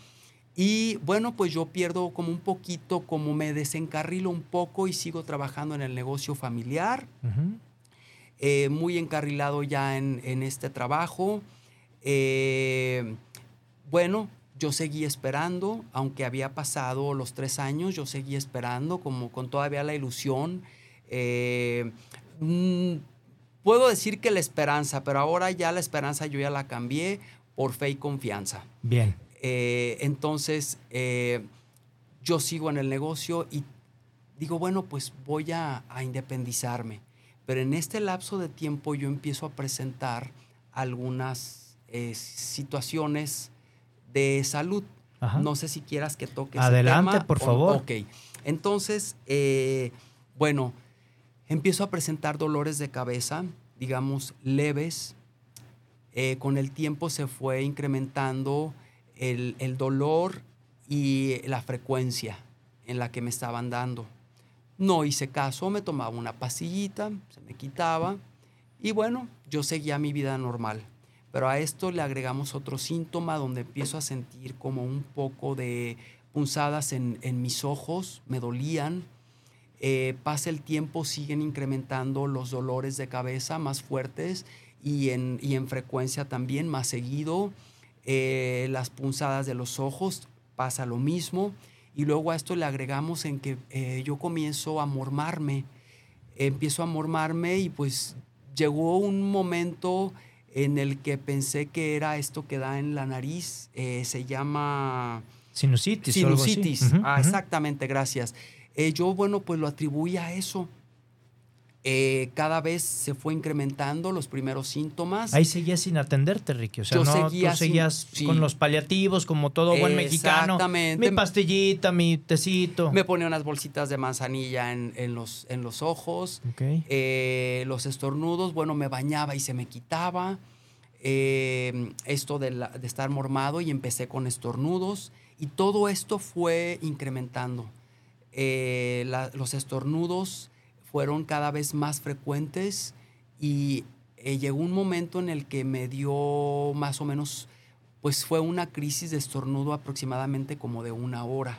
Y bueno, pues yo pierdo como un poquito, como me desencarrilo un poco y sigo trabajando en el negocio familiar, Ujú. Eh, muy encarrilado ya en, en este trabajo. Eh, bueno, yo seguí esperando, aunque había pasado los tres años, yo seguí esperando como con todavía la ilusión. Eh, mm, puedo decir que la esperanza, pero ahora ya la esperanza yo ya la cambié por fe y confianza. Bien. Eh, entonces, eh, yo sigo en el negocio y digo, bueno, pues voy a, a independizarme. Pero en este lapso de tiempo yo empiezo a presentar algunas eh, situaciones de salud. Ajá. No sé si quieras que toque ese Adelante, tema por o- favor. Ok. Entonces, eh, bueno, empiezo a presentar dolores de cabeza, digamos, leves. Eh, con el tiempo se fue incrementando el, el dolor y la frecuencia en la que me estaban dando. No hice caso, me tomaba una pastillita, se me quitaba y bueno, yo seguía mi vida normal. Pero a esto le agregamos otro síntoma donde empiezo a sentir como un poco de punzadas en, en mis ojos, me dolían. Eh, pasa el tiempo, siguen incrementando los dolores de cabeza más fuertes y en, y en frecuencia también más seguido. Eh, las punzadas de los ojos pasa lo mismo. Y luego a esto le agregamos en que eh, yo comienzo a mormarme. Empiezo a mormarme y pues llegó un momento en el que pensé que era esto que da en la nariz. eh, se llama Sinusitis. o algo así. sinusitis. Ah, exactamente, gracias. Eh, yo, bueno, pues lo atribuía a eso. Eh, cada vez se fue incrementando los primeros síntomas. Ahí seguías sin atenderte, Ricky. O sea, Yo no, seguía tú sin- seguías sí. con los paliativos, como todo buen mexicano. Exactamente. Mi pastillita, mi tecito. Me ponía unas bolsitas de manzanilla en, en los, en los ojos. Eh, los estornudos, bueno, me bañaba y se me quitaba. Eh, esto de, la- de estar mormado y empecé con estornudos. Y todo esto fue incrementando. La- los estornudos fueron cada vez más frecuentes y eh, llegó un momento en el que me dio más o menos, pues fue una crisis de estornudo aproximadamente como de una hora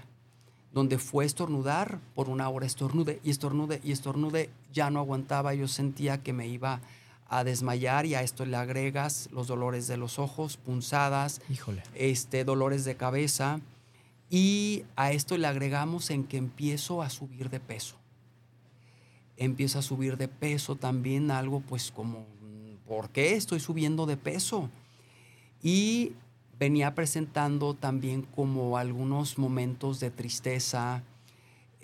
donde fue estornudar, por una hora estornude y estornude y estornude, ya no aguantaba, yo sentía que me iba a desmayar y a esto le agregas los dolores de los ojos, punzadas, Híjole. este, dolores de cabeza y a esto le agregamos en que empiezo a subir de peso. Empiezo a subir de peso también algo pues como, ¿por qué estoy subiendo de peso? Y venía presentando también como algunos momentos de tristeza.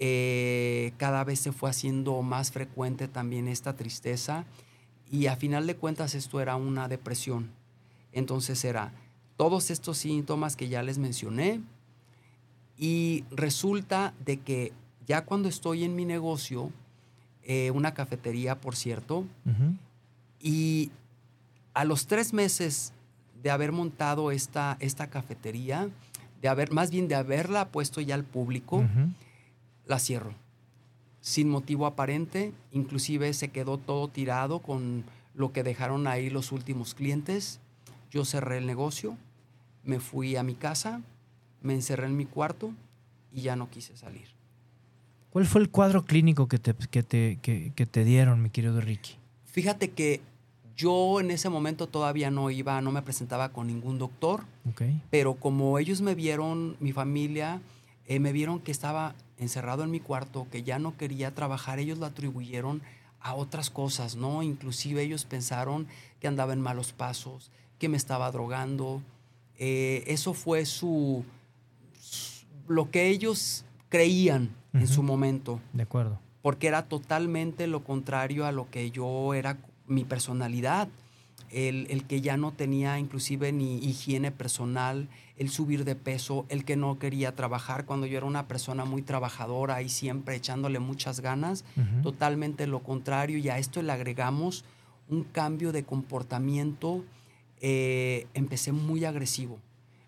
eh, cada vez se fue haciendo más frecuente también esta tristeza y a final de cuentas esto era una depresión. Entonces era todos estos síntomas que ya les mencioné y resulta de que ya cuando estoy en mi negocio, eh, una cafetería por cierto, y a los tres meses de haber montado esta, esta cafetería, de haber, más bien de haberla puesto ya al público, la cierro. Sin motivo aparente, inclusive se quedó todo tirado con lo que dejaron ahí los últimos clientes. Yo cerré el negocio, me fui a mi casa, me encerré en mi cuarto y ya no quise salir. ¿Cuál fue el cuadro clínico que te, que te, que, que te dieron, mi querido Ricky? Fíjate que yo en ese momento todavía no iba, no me presentaba con ningún doctor. Ok. pero como ellos me vieron, mi familia, eh, me vieron que estaba encerrado en mi cuarto, que ya no quería trabajar, ellos lo atribuyeron a otras cosas, ¿no? Inclusive ellos pensaron que andaba en malos pasos, que me estaba drogando. Eh, eso fue su, su- lo que ellos creían en su momento De acuerdo. porque era totalmente lo contrario a lo que yo era mi personalidad. el, el que ya no tenía inclusive ni higiene personal, el subir de peso, el que no quería trabajar cuando yo era una persona muy trabajadora y siempre echándole muchas ganas, totalmente lo contrario y a esto le agregamos un cambio de comportamiento, eh, empecé muy agresivo,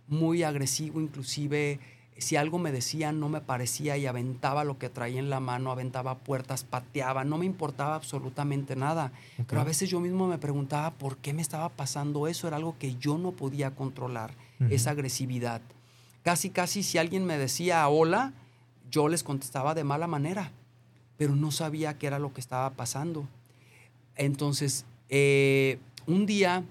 muy agresivo, inclusive si algo me decían no me parecía y aventaba lo que traía en la mano, aventaba puertas, pateaba, no me importaba absolutamente nada. Pero a veces yo mismo me preguntaba por qué me estaba pasando eso, era algo que yo no podía controlar, Ujú. esa agresividad. Casi, casi si alguien me decía hola, yo les contestaba de mala manera, pero no sabía qué era lo que estaba pasando. Entonces, eh, un día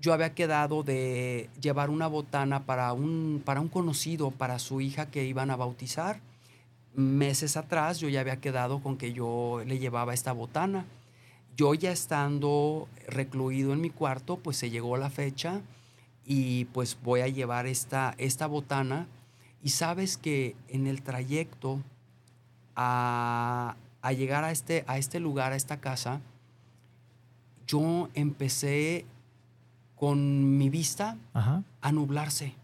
yo había quedado de llevar una botana para un, para un conocido, para su hija que iban a bautizar. Meses atrás yo ya había quedado con que yo le llevaba esta botana. Yo ya estando recluido en mi cuarto, pues se llegó la fecha y pues voy a llevar esta, esta botana. Y sabes que en el trayecto a, a llegar a este, a este lugar, a esta casa, yo empecé con mi vista Ajá. a nublarse.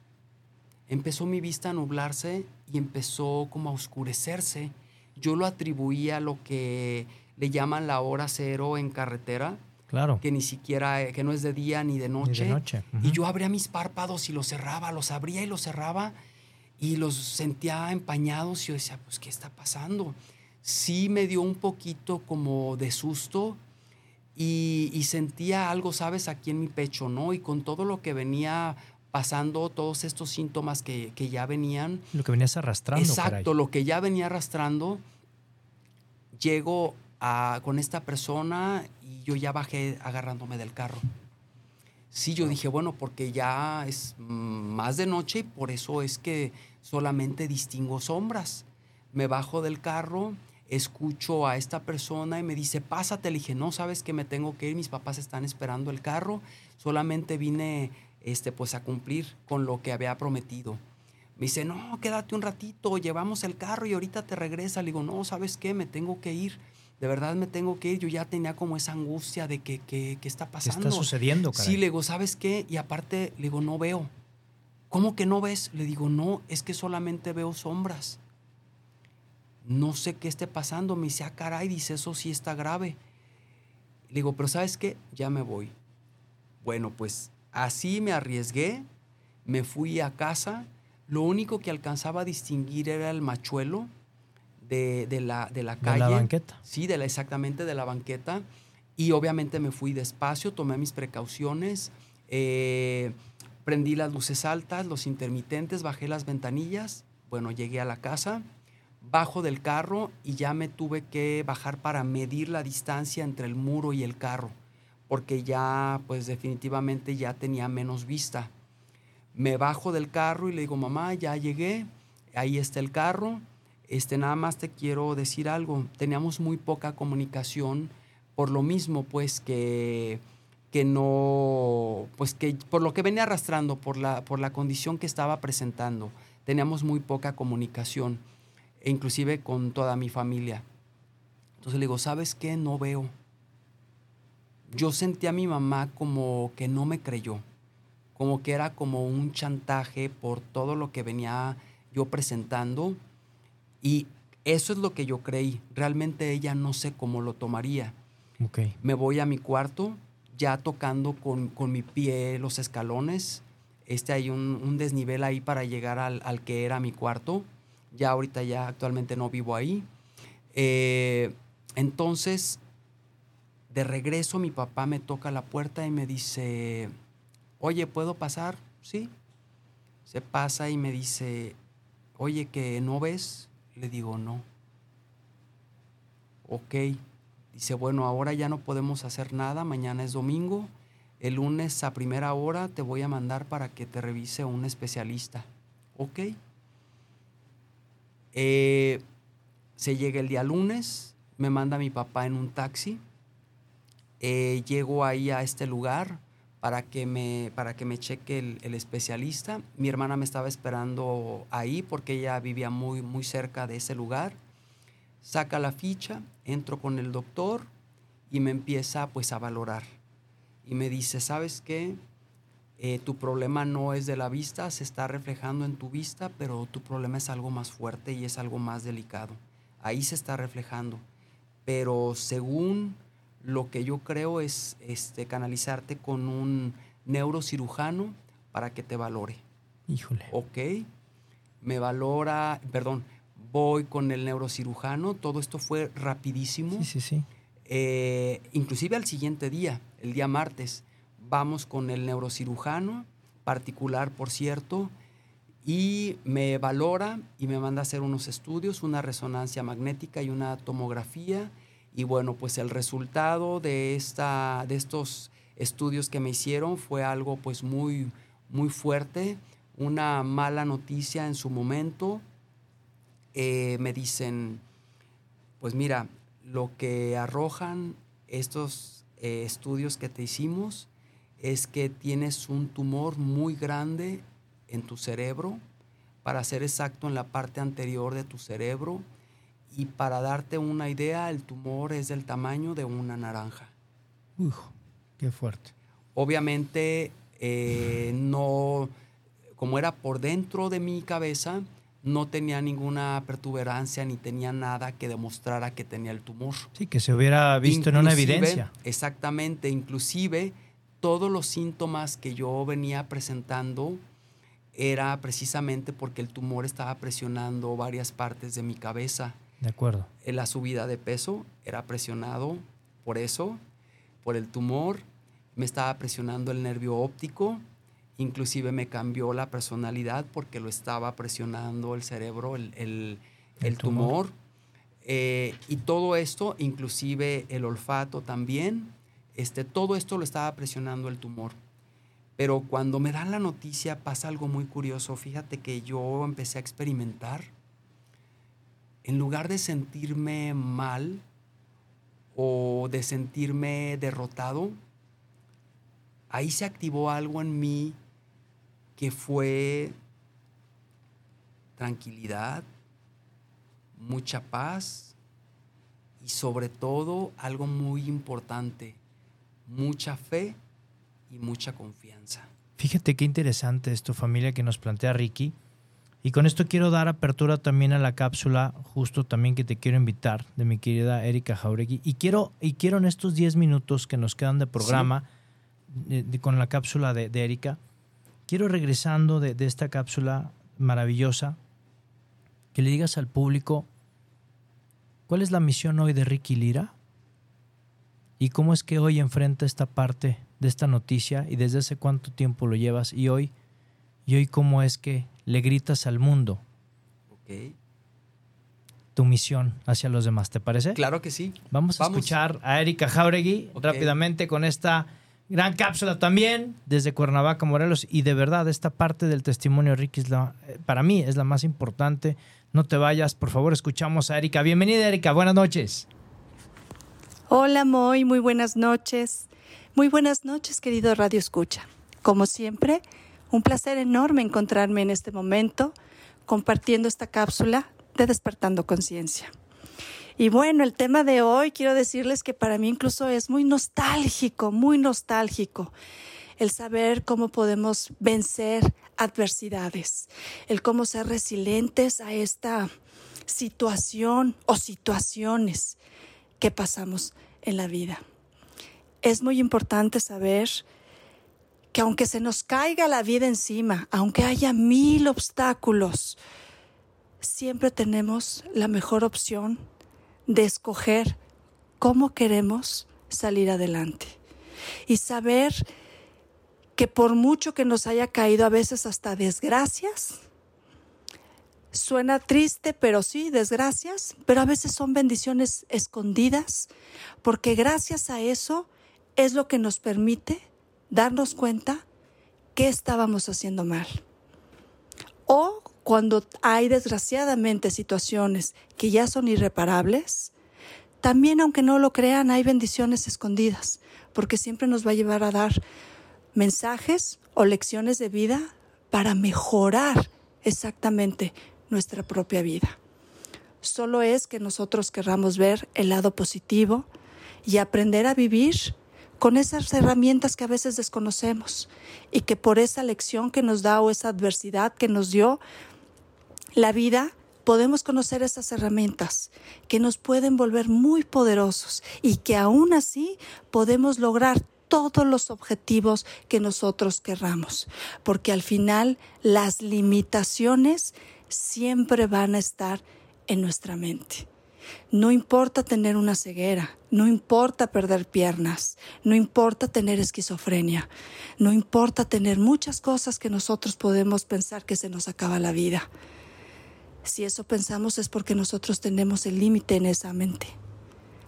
Empezó mi vista a nublarse y empezó como a oscurecerse. Yo lo atribuía a lo que le llaman la hora cero en carretera, Claro. que ni siquiera, que no es de día ni de noche. noche, Y yo abría mis párpados y los cerraba, los abría y los cerraba y los sentía empañados y yo decía, pues, ¿qué está pasando? Sí me dio un poquito como de susto y, y sentía algo, ¿sabes? Aquí en mi pecho, ¿no? Y con todo lo que venía pasando, todos estos síntomas que, que ya venían, Lo que venías arrastrando. Exacto, caray. lo que ya venía arrastrando, llego a- con esta persona y yo ya bajé agarrándome del carro. Sí, yo dije, bueno, porque ya es más de noche y por eso es que solamente distingo sombras. Me bajo del carro, escucho a esta persona y me dice, pásate. Le dije, no, sabes que me tengo que ir, mis papás están esperando el carro, solamente vine este, pues, a cumplir con lo que había prometido. Me dice, no, quédate un ratito, llevamos el carro y ahorita te regresa. Le digo, no, ¿sabes qué? Me tengo que ir. De verdad me tengo que ir. Yo ya tenía como esa angustia de que, que, que está ¿Qué pasando. está sucediendo, caray? Sí, le digo, ¿sabes qué? Y aparte, le digo, no veo. ¿Cómo que no ves? Le digo, no, es que solamente veo sombras. No sé qué esté pasando. Me dice, ah, caray, dice, eso sí está grave. Le digo, pero ¿sabes qué? Ya me voy. Bueno, pues así me arriesgué, me fui a casa. Lo único que alcanzaba a distinguir era el machuelo de, de la, de la De calle. la banqueta. Sí, de la, exactamente de la banqueta. Y obviamente me fui despacio, tomé mis precauciones, eh, prendí las luces altas, los intermitentes, bajé las ventanillas. Bueno, llegué a la casa, bajo del carro y ya me tuve que bajar para medir la distancia entre el muro y el carro, porque ya, pues definitivamente ya tenía menos vista. Me bajo del carro y le digo, mamá, ya llegué, ahí está el carro, este, nada más te quiero decir algo, teníamos muy poca comunicación por lo mismo, pues que, que no, pues que por lo que venía arrastrando, por la, por la condición que estaba presentando, teníamos muy poca comunicación, e inclusive con toda mi familia. Entonces le digo, ¿sabes qué? No veo. Yo sentí a mi mamá como que no me creyó, como que era como un chantaje por todo lo que venía yo presentando y eso es lo que yo creí. Realmente ella no sé cómo lo tomaría. Ok. Me voy a mi cuarto, ya tocando con, con mi pie los escalones. Este hay un, un desnivel ahí para llegar al, al que era mi cuarto. Ya ahorita ya actualmente no vivo ahí. Eh, entonces, de regreso mi papá me toca la puerta y me dice, oye, ¿puedo pasar? Sí. Se pasa y me dice, oye, ¿que no ves? Le digo, no. Ok. Dice, bueno, ahora ya no podemos hacer nada, mañana es domingo, el lunes a primera hora te voy a mandar para que te revise un especialista. Ok. Eh, se llega el día lunes, me manda mi papá en un taxi, eh, llego ahí a este lugar para que me, para que me cheque el, el especialista. Mi hermana me estaba esperando ahí porque ella vivía muy, muy cerca de ese lugar saca la ficha, entro con el doctor y me empieza pues a valorar. y me dice, ¿sabes qué? Eh, tu problema no es de la vista, se está reflejando en tu vista, pero tu problema es algo más fuerte y es algo más delicado. Ahí se está reflejando. Pero según lo que yo creo es este, canalizarte con un neurocirujano para que te valore. Híjole. Ok, me valora, perdón, voy con el neurocirujano, todo esto fue rapidísimo. Sí, sí, sí. Eh, inclusive al siguiente día, el día martes, vamos con el neurocirujano, particular por cierto, y me valora y me manda a hacer unos estudios, una resonancia magnética y una tomografía. Y bueno, pues el resultado de, esta, de estos estudios que me hicieron fue algo pues muy, muy fuerte, una mala noticia en su momento. Eh, me dicen, pues mira, lo que arrojan estos eh, estudios que te hicimos es que tienes un tumor muy grande en tu cerebro, para ser exacto en la parte anterior de tu cerebro, y para darte una idea, el tumor es del tamaño de una naranja. Uf, qué fuerte. Obviamente, eh, no, como era por dentro de mi cabeza, no tenía ninguna pertuberancia ni tenía nada que demostrara que tenía el tumor. Sí, que se hubiera visto en una evidencia. Exactamente, inclusive todos los síntomas que yo venía presentando era precisamente porque el tumor estaba presionando varias partes de mi cabeza. De acuerdo. La subida de peso era presionado por eso, por el tumor, me estaba presionando el nervio óptico, inclusive me cambió la personalidad porque lo estaba presionando el cerebro, el, el- El el tumor. tumor. Eh, y todo esto, inclusive el olfato también, este, todo esto lo estaba presionando el tumor. Pero cuando me dan la noticia pasa algo muy curioso. Fíjate que yo empecé a experimentar. En lugar de sentirme mal o de sentirme derrotado, ahí se activó algo en mí que fue tranquilidad, mucha paz y sobre todo algo muy importante, mucha fe y mucha confianza. Fíjate qué interesante esto, familia, que nos plantea Ricky. Y con esto quiero dar apertura también a la cápsula, justo también que te quiero invitar, de mi querida Erika Jauregui. Y quiero, y quiero en estos 10 minutos que nos quedan de programa, con la cápsula de, de Erika, quiero regresando de, de esta cápsula maravillosa, que le digas al público cuál es la misión hoy de Ricky Lira y cómo es que hoy enfrenta esta parte de esta noticia y desde hace cuánto tiempo lo llevas y hoy y hoy cómo es que le gritas al mundo ¿ok? tu misión hacia los demás, ¿te parece? Claro que sí. Vamos a escuchar a Erika Jauregui rápidamente con esta gran cápsula también desde Cuernavaca, Morelos. Y de verdad, esta parte del testimonio Ricky es la, eh, para mí es la más importante. No te vayas, por favor, escuchamos a Erika. Bienvenida, Erika. Buenas noches. Hola Moy, muy buenas noches. Muy buenas noches, querido Radio Escucha. Como siempre, un placer enorme encontrarme en este momento compartiendo esta cápsula de Despertando Conciencia. Y bueno, el tema de hoy quiero decirles que para mí incluso es muy nostálgico, muy nostálgico el saber cómo podemos vencer adversidades, el cómo ser resilientes a esta situación o situaciones pasamos en la vida. Es muy importante saber que aunque se nos caiga la vida encima, aunque haya mil obstáculos, siempre tenemos la mejor opción de escoger cómo queremos salir adelante. Y saber que por mucho que nos haya caído a veces hasta desgracias, suena triste, pero sí, desgracias, pero a veces son bendiciones escondidas, porque gracias a eso es lo que nos permite darnos cuenta que estábamos haciendo mal. O cuando hay desgraciadamente situaciones que ya son irreparables, también aunque no lo crean, hay bendiciones escondidas, porque siempre nos va a llevar a dar mensajes o lecciones de vida para mejorar exactamente nuestra propia vida. Solo es que nosotros querramos ver el lado positivo y aprender a vivir con esas herramientas que a veces desconocemos y que por esa lección que nos da o esa adversidad que nos dio la vida, podemos conocer esas herramientas que nos pueden volver muy poderosos y que aún así podemos lograr todos los objetivos que nosotros querramos, porque al final las limitaciones siempre van a estar en nuestra mente. No importa tener una ceguera, no importa perder piernas, no importa tener esquizofrenia, no importa tener muchas cosas que nosotros podemos pensar que se nos acaba la vida. Si eso pensamos es porque nosotros tenemos el límite en esa mente.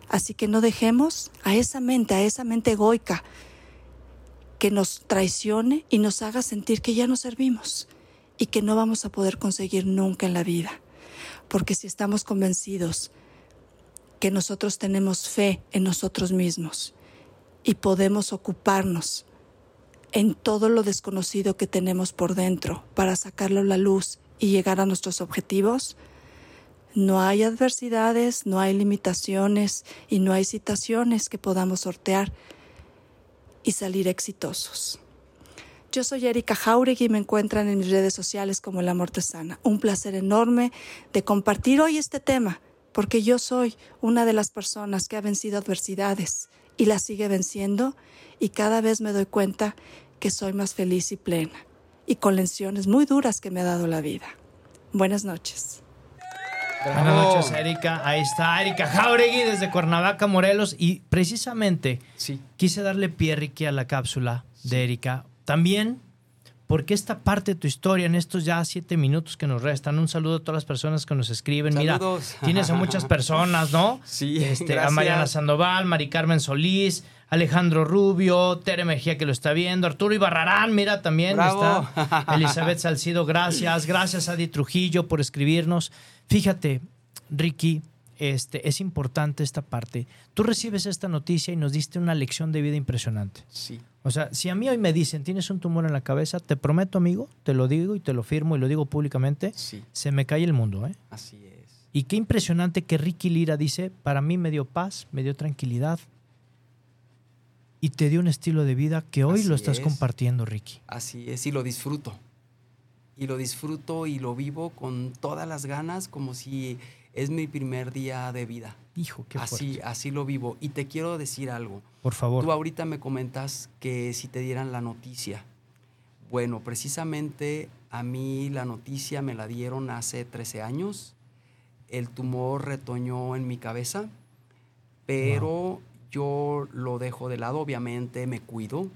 Así que no dejemos a esa mente, a esa mente egoica, que nos traicione y nos haga sentir que ya no servimos y que no vamos a poder conseguir nunca en la vida. Porque si estamos convencidos que nosotros tenemos fe en nosotros mismos y podemos ocuparnos en todo lo desconocido que tenemos por dentro para sacarlo a la luz y llegar a nuestros objetivos, no hay adversidades, no hay limitaciones y no hay situaciones que podamos sortear y salir exitosos. Yo soy Erika Jauregui y me encuentran en mis redes sociales como La Mortesana. Un placer enorme de compartir hoy este tema, porque yo soy una de las personas que ha vencido adversidades y las sigue venciendo y cada vez me doy cuenta que soy más feliz y plena y con lecciones muy duras que me ha dado la vida. Buenas noches. Buenas noches, Erika. Ahí está Erika Jauregui desde Cuernavaca, Morelos. Y precisamente Sí. quise darle pie, Ricky, a la cápsula de Erika. También porque esta parte de tu historia, en estos ya siete minutos que nos restan, un saludo a todas las personas que nos escriben. Saludos. Mira, tienes a muchas personas, ¿no? Sí, Este, a. Mariana Sandoval, Mari Carmen Solís, Alejandro Rubio, Tere Mejía que lo está viendo, Arturo Ibarrarán, mira también Bravo. está. Elizabeth Salcido, gracias. Gracias a Adi Trujillo por escribirnos. Fíjate, Ricky, este, es importante esta parte. Tú recibes esta noticia y nos diste una lección de vida impresionante. Sí. O sea, si a mí hoy me dicen, tienes un tumor en la cabeza, te prometo, amigo, te lo digo y te lo firmo y lo digo públicamente, Sí. se me cae el mundo, ¿eh? Así es. Y qué impresionante que Ricky Lira dice, para mí me dio paz, me dio tranquilidad y te dio un estilo de vida que hoy Así lo estás es. compartiendo, Ricky. Así es, y lo disfruto. Y lo disfruto y lo vivo con todas las ganas, como si es mi primer día de vida. Hijo, qué así, fuerte. así lo vivo. Y te quiero decir algo. Por favor. Tú ahorita me comentas que si te dieran la noticia. Bueno, precisamente a mí la noticia me la dieron hace 13 años. El tumor retoñó en mi cabeza, pero yo lo dejo de lado, obviamente me cuido,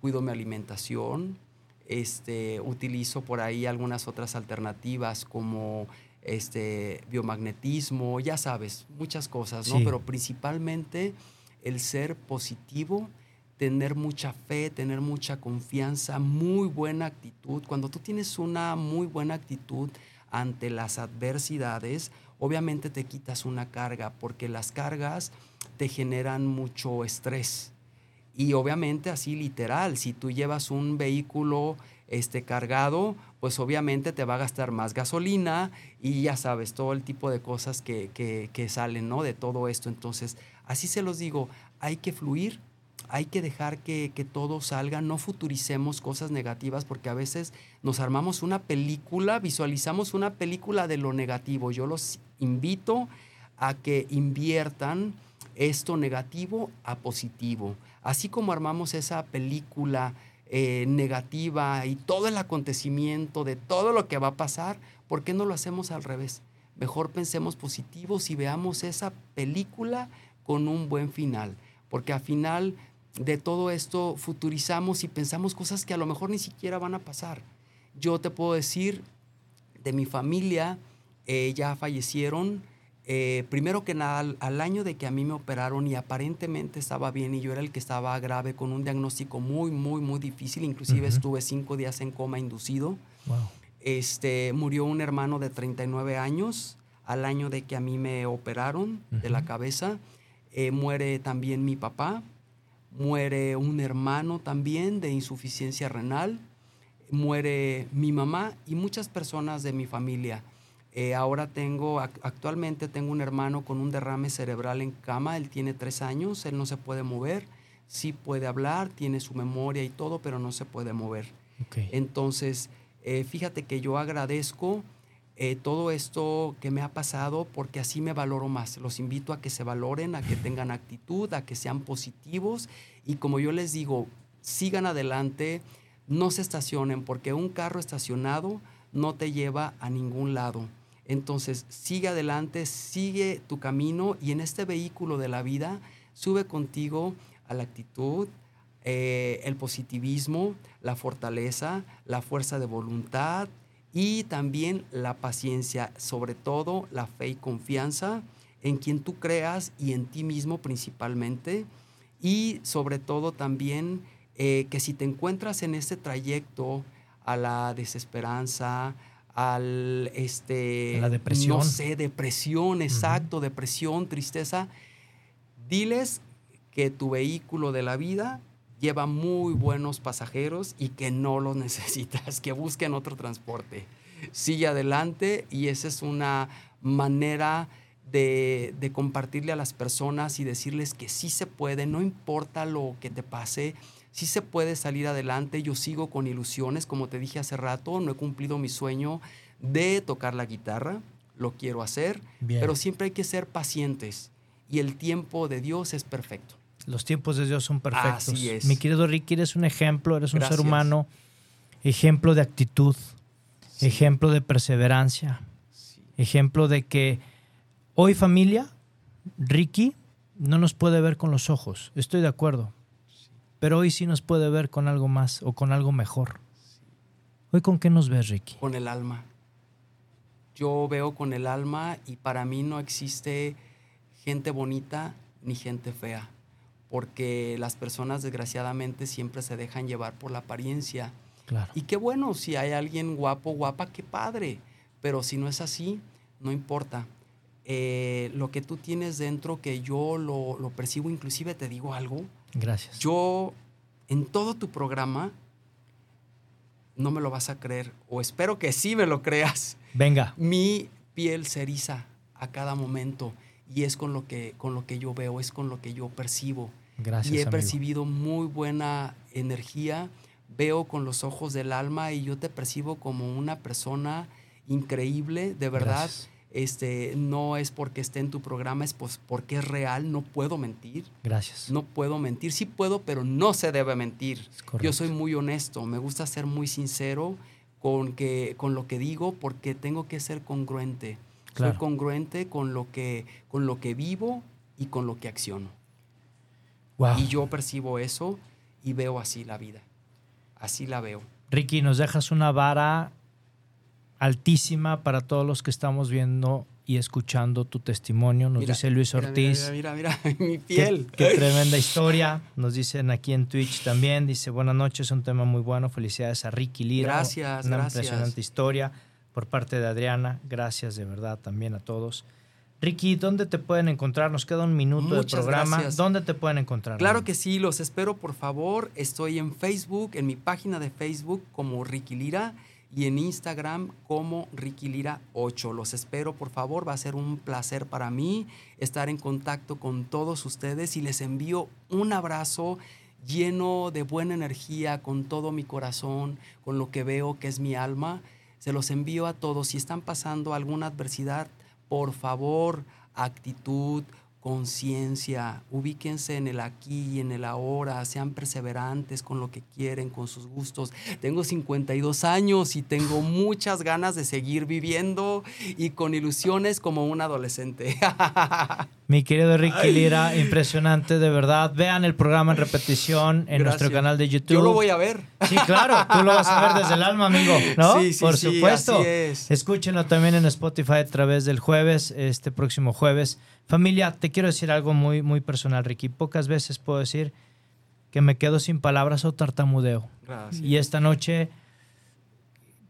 cuido mi alimentación, este, utilizo por ahí algunas otras alternativas como este, biomagnetismo, ya sabes, muchas cosas, ¿no? Sí. Pero principalmente el ser positivo, tener mucha fe, tener mucha confianza, muy buena actitud. Cuando tú tienes una muy buena actitud ante las adversidades, obviamente te quitas una carga, porque las cargas te generan mucho estrés. Y obviamente así literal, si tú llevas un vehículo este, cargado, pues obviamente te va a gastar más gasolina y ya sabes, todo el tipo de cosas que, que- que salen ¿no? de todo esto. Entonces, así se los digo, hay que fluir, hay que dejar que, que todo salga, no futuricemos cosas negativas porque a veces nos armamos una película, visualizamos una película de lo negativo. Yo los invito a que inviertan esto negativo a positivo. Así como armamos esa película eh, negativa y todo el acontecimiento de todo lo que va a pasar, ¿por qué no lo hacemos al revés? Mejor pensemos positivos y veamos esa película con un buen final, porque al final de todo esto futurizamos y pensamos cosas que a lo mejor ni siquiera van a pasar. Yo te puedo decir, de mi familia eh, ya fallecieron. Eh, primero que nada, al, al año de que a mí me operaron y aparentemente estaba bien y yo era el que estaba grave con un diagnóstico muy, muy, muy difícil. Inclusive estuve cinco días en coma inducido. Wow. Este, murió un hermano de 39 años al año de que a mí me operaron de la cabeza. Eh, muere también mi papá. Muere un hermano también de insuficiencia renal. Muere mi mamá y muchas personas de mi familia. Eh, ahora tengo, ac- actualmente tengo un hermano con un derrame cerebral en cama. Él tiene tres años, él no se puede mover. sí puede hablar, tiene su memoria y todo, pero no se puede mover. Entonces, eh, fíjate que yo agradezco eh, todo esto que me ha pasado porque así me valoro más. Los invito a que se valoren, a que tengan actitud, a que sean positivos y como yo les digo, sigan adelante, no se estacionen porque un carro estacionado no te lleva a ningún lado. Entonces, sigue adelante, sigue tu camino y en este vehículo de la vida sube contigo a la actitud, eh, el positivismo, la fortaleza, la fuerza de voluntad y también la paciencia, sobre todo la fe y confianza en quien tú creas y en ti mismo principalmente. Y sobre todo también eh, que si te encuentras en este trayecto a la desesperanza, al este la depresión. no sé, depresión, exacto, depresión, tristeza, diles que tu vehículo de la vida lleva muy buenos pasajeros y que no los necesitas, que busquen otro transporte. Sigue adelante y esa es una manera de, de compartirle a las personas y decirles que sí se puede, no importa lo que te pase, sí se puede salir adelante. Yo sigo con ilusiones, como te dije hace rato, no he cumplido mi sueño de tocar la guitarra, lo quiero hacer, Bien. pero siempre hay que ser pacientes y el tiempo de Dios es perfecto. Los tiempos de Dios son perfectos. Así es. Mi querido Ricky, eres un ejemplo, eres un Gracias. ser humano, ejemplo de actitud, ejemplo de perseverancia, ejemplo de que hoy familia, Ricky no nos puede ver con los ojos, estoy de acuerdo, pero hoy sí nos puede ver con algo más o con algo mejor. Hoy con qué nos ves, Ricky? Con el alma. Yo veo con el alma y para mí no existe gente bonita ni gente fea, porque las personas desgraciadamente siempre se dejan llevar por la apariencia. Claro. Y qué bueno, si hay alguien guapo, guapa, qué padre. Pero si no es así, no importa. Eh, lo que tú tienes dentro, que yo lo, lo percibo, inclusive te digo algo, Gracias. yo en todo tu programa, no me lo vas a creer, o espero que sí me lo creas, Venga, mi piel se eriza a cada momento y es con lo que, con lo que yo veo, es con lo que yo percibo gracias. y he amigo. percibido muy buena energía. Veo con los ojos del alma y yo te percibo como una persona increíble, de verdad. Gracias. Este, no es porque esté en tu programa, es pues porque es real, no puedo mentir. Gracias. No puedo mentir, sí puedo, pero no se debe mentir. Yo soy muy honesto, me gusta ser muy sincero con, que, con lo que digo porque tengo que ser congruente. Claro. Soy congruente con lo, que, con lo que vivo y con lo que acciono. Wow. Y yo percibo eso y veo así la vida. Así la veo. Ricky, nos dejas una vara altísima para todos los que estamos viendo y escuchando tu testimonio. Nos Mira, dice Luis Ortiz. Mira, mira, mira, mi Qué- piel. Qué, tremenda historia. Nos dicen aquí en Twitch también. Dice, buenas noches, un tema muy bueno. Felicidades a Ricky Lira. Gracias, Una gracias. impresionante historia por parte de Adriana. Gracias de verdad también a todos. Ricky, ¿dónde te pueden encontrar? Nos queda un minuto de programa. gracias. ¿Dónde te pueden encontrar? Claro que sí, los espero por favor. Estoy en Facebook, en mi página de Facebook como Ricky Lira y en Instagram como Ricky Lira 8. Los espero por favor, va a ser un placer para mí estar en contacto con todos ustedes y les envío un abrazo lleno de buena energía, con todo mi corazón, con lo que veo que es mi alma. Se los envío a todos. Si están pasando alguna adversidad, por favor, actitud, conciencia, ubíquense en el aquí y en el ahora, sean perseverantes con lo que quieren, con sus gustos. Tengo 52 años y tengo muchas ganas de seguir viviendo y con ilusiones como un adolescente. Mi querido Ricky Lira, impresionante, de verdad. Vean el programa en repetición en nuestro canal de YouTube. Yo lo voy a ver. Sí, claro, tú lo vas a ver desde el alma, amigo, ¿no? Sí, sí, Por sí, supuesto. así es. Escúchenlo también en Spotify a través del jueves, este próximo jueves. Familia, te quiero decir algo muy, muy personal, Ricky. Pocas veces puedo decir que me quedo sin palabras o tartamudeo. Gracias. Y esta noche,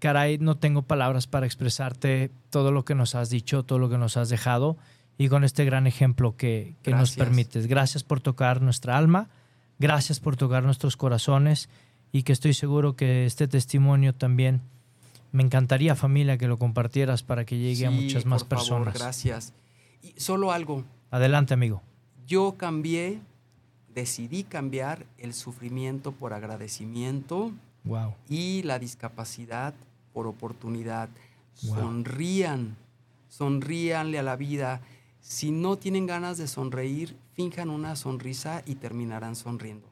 caray, no tengo palabras para expresarte todo lo que nos has dicho, todo lo que nos has dejado y con este gran ejemplo que, que nos permites. Gracias por tocar nuestra alma, gracias por tocar nuestros corazones y que estoy seguro que este testimonio también me encantaría, familia, que lo compartieras para que llegue a muchas más por favor, personas. gracias. Y solo algo, Adelante, amigo. yo cambié decidí cambiar el sufrimiento por agradecimiento Wow. y la discapacidad por oportunidad. Wow. Sonrían, sonríanle a la vida. Si no tienen ganas de sonreír, finjan una sonrisa y terminarán sonriendo.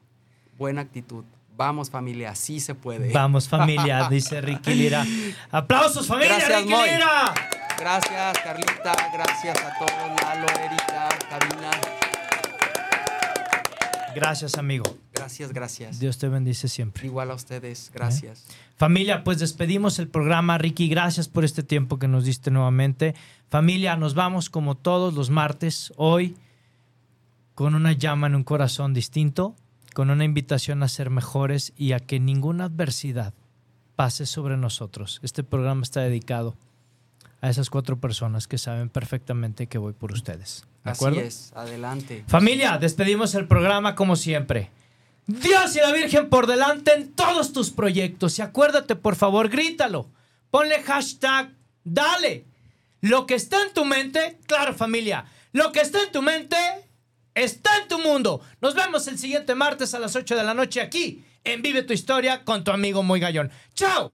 Buena actitud. Vamos familia, así se puede. Vamos, familia, dice Ricky Lira. ¡Aplausos, familia! Gracias, ¡Ricky. Lira! Gracias Carlita, gracias a todos, Lalo, Erika, Cabina. Gracias, amigo. Gracias, gracias. Dios te bendice siempre. Igual a ustedes, gracias. Familia, pues despedimos el programa. Ricky, gracias por este tiempo que nos diste nuevamente. Familia, nos vamos como todos los martes, hoy, con una llama en un corazón distinto, con una invitación a ser mejores y a que ninguna adversidad pase sobre nosotros. Este programa está dedicado a esas cuatro personas que saben perfectamente que voy por ustedes. ¿De Así acuerdo? es, adelante. Familia, despedimos el programa como siempre. Dios y la Virgen por delante en todos tus proyectos. Y acuérdate, por favor, grítalo. Ponle hashtag, dale. Lo que está en tu mente, claro familia, lo que está en tu mente está en tu mundo. Nos vemos el siguiente martes a las 8 de la noche aquí en Vive tu Historia con tu amigo Muy Gallón. ¡Chao!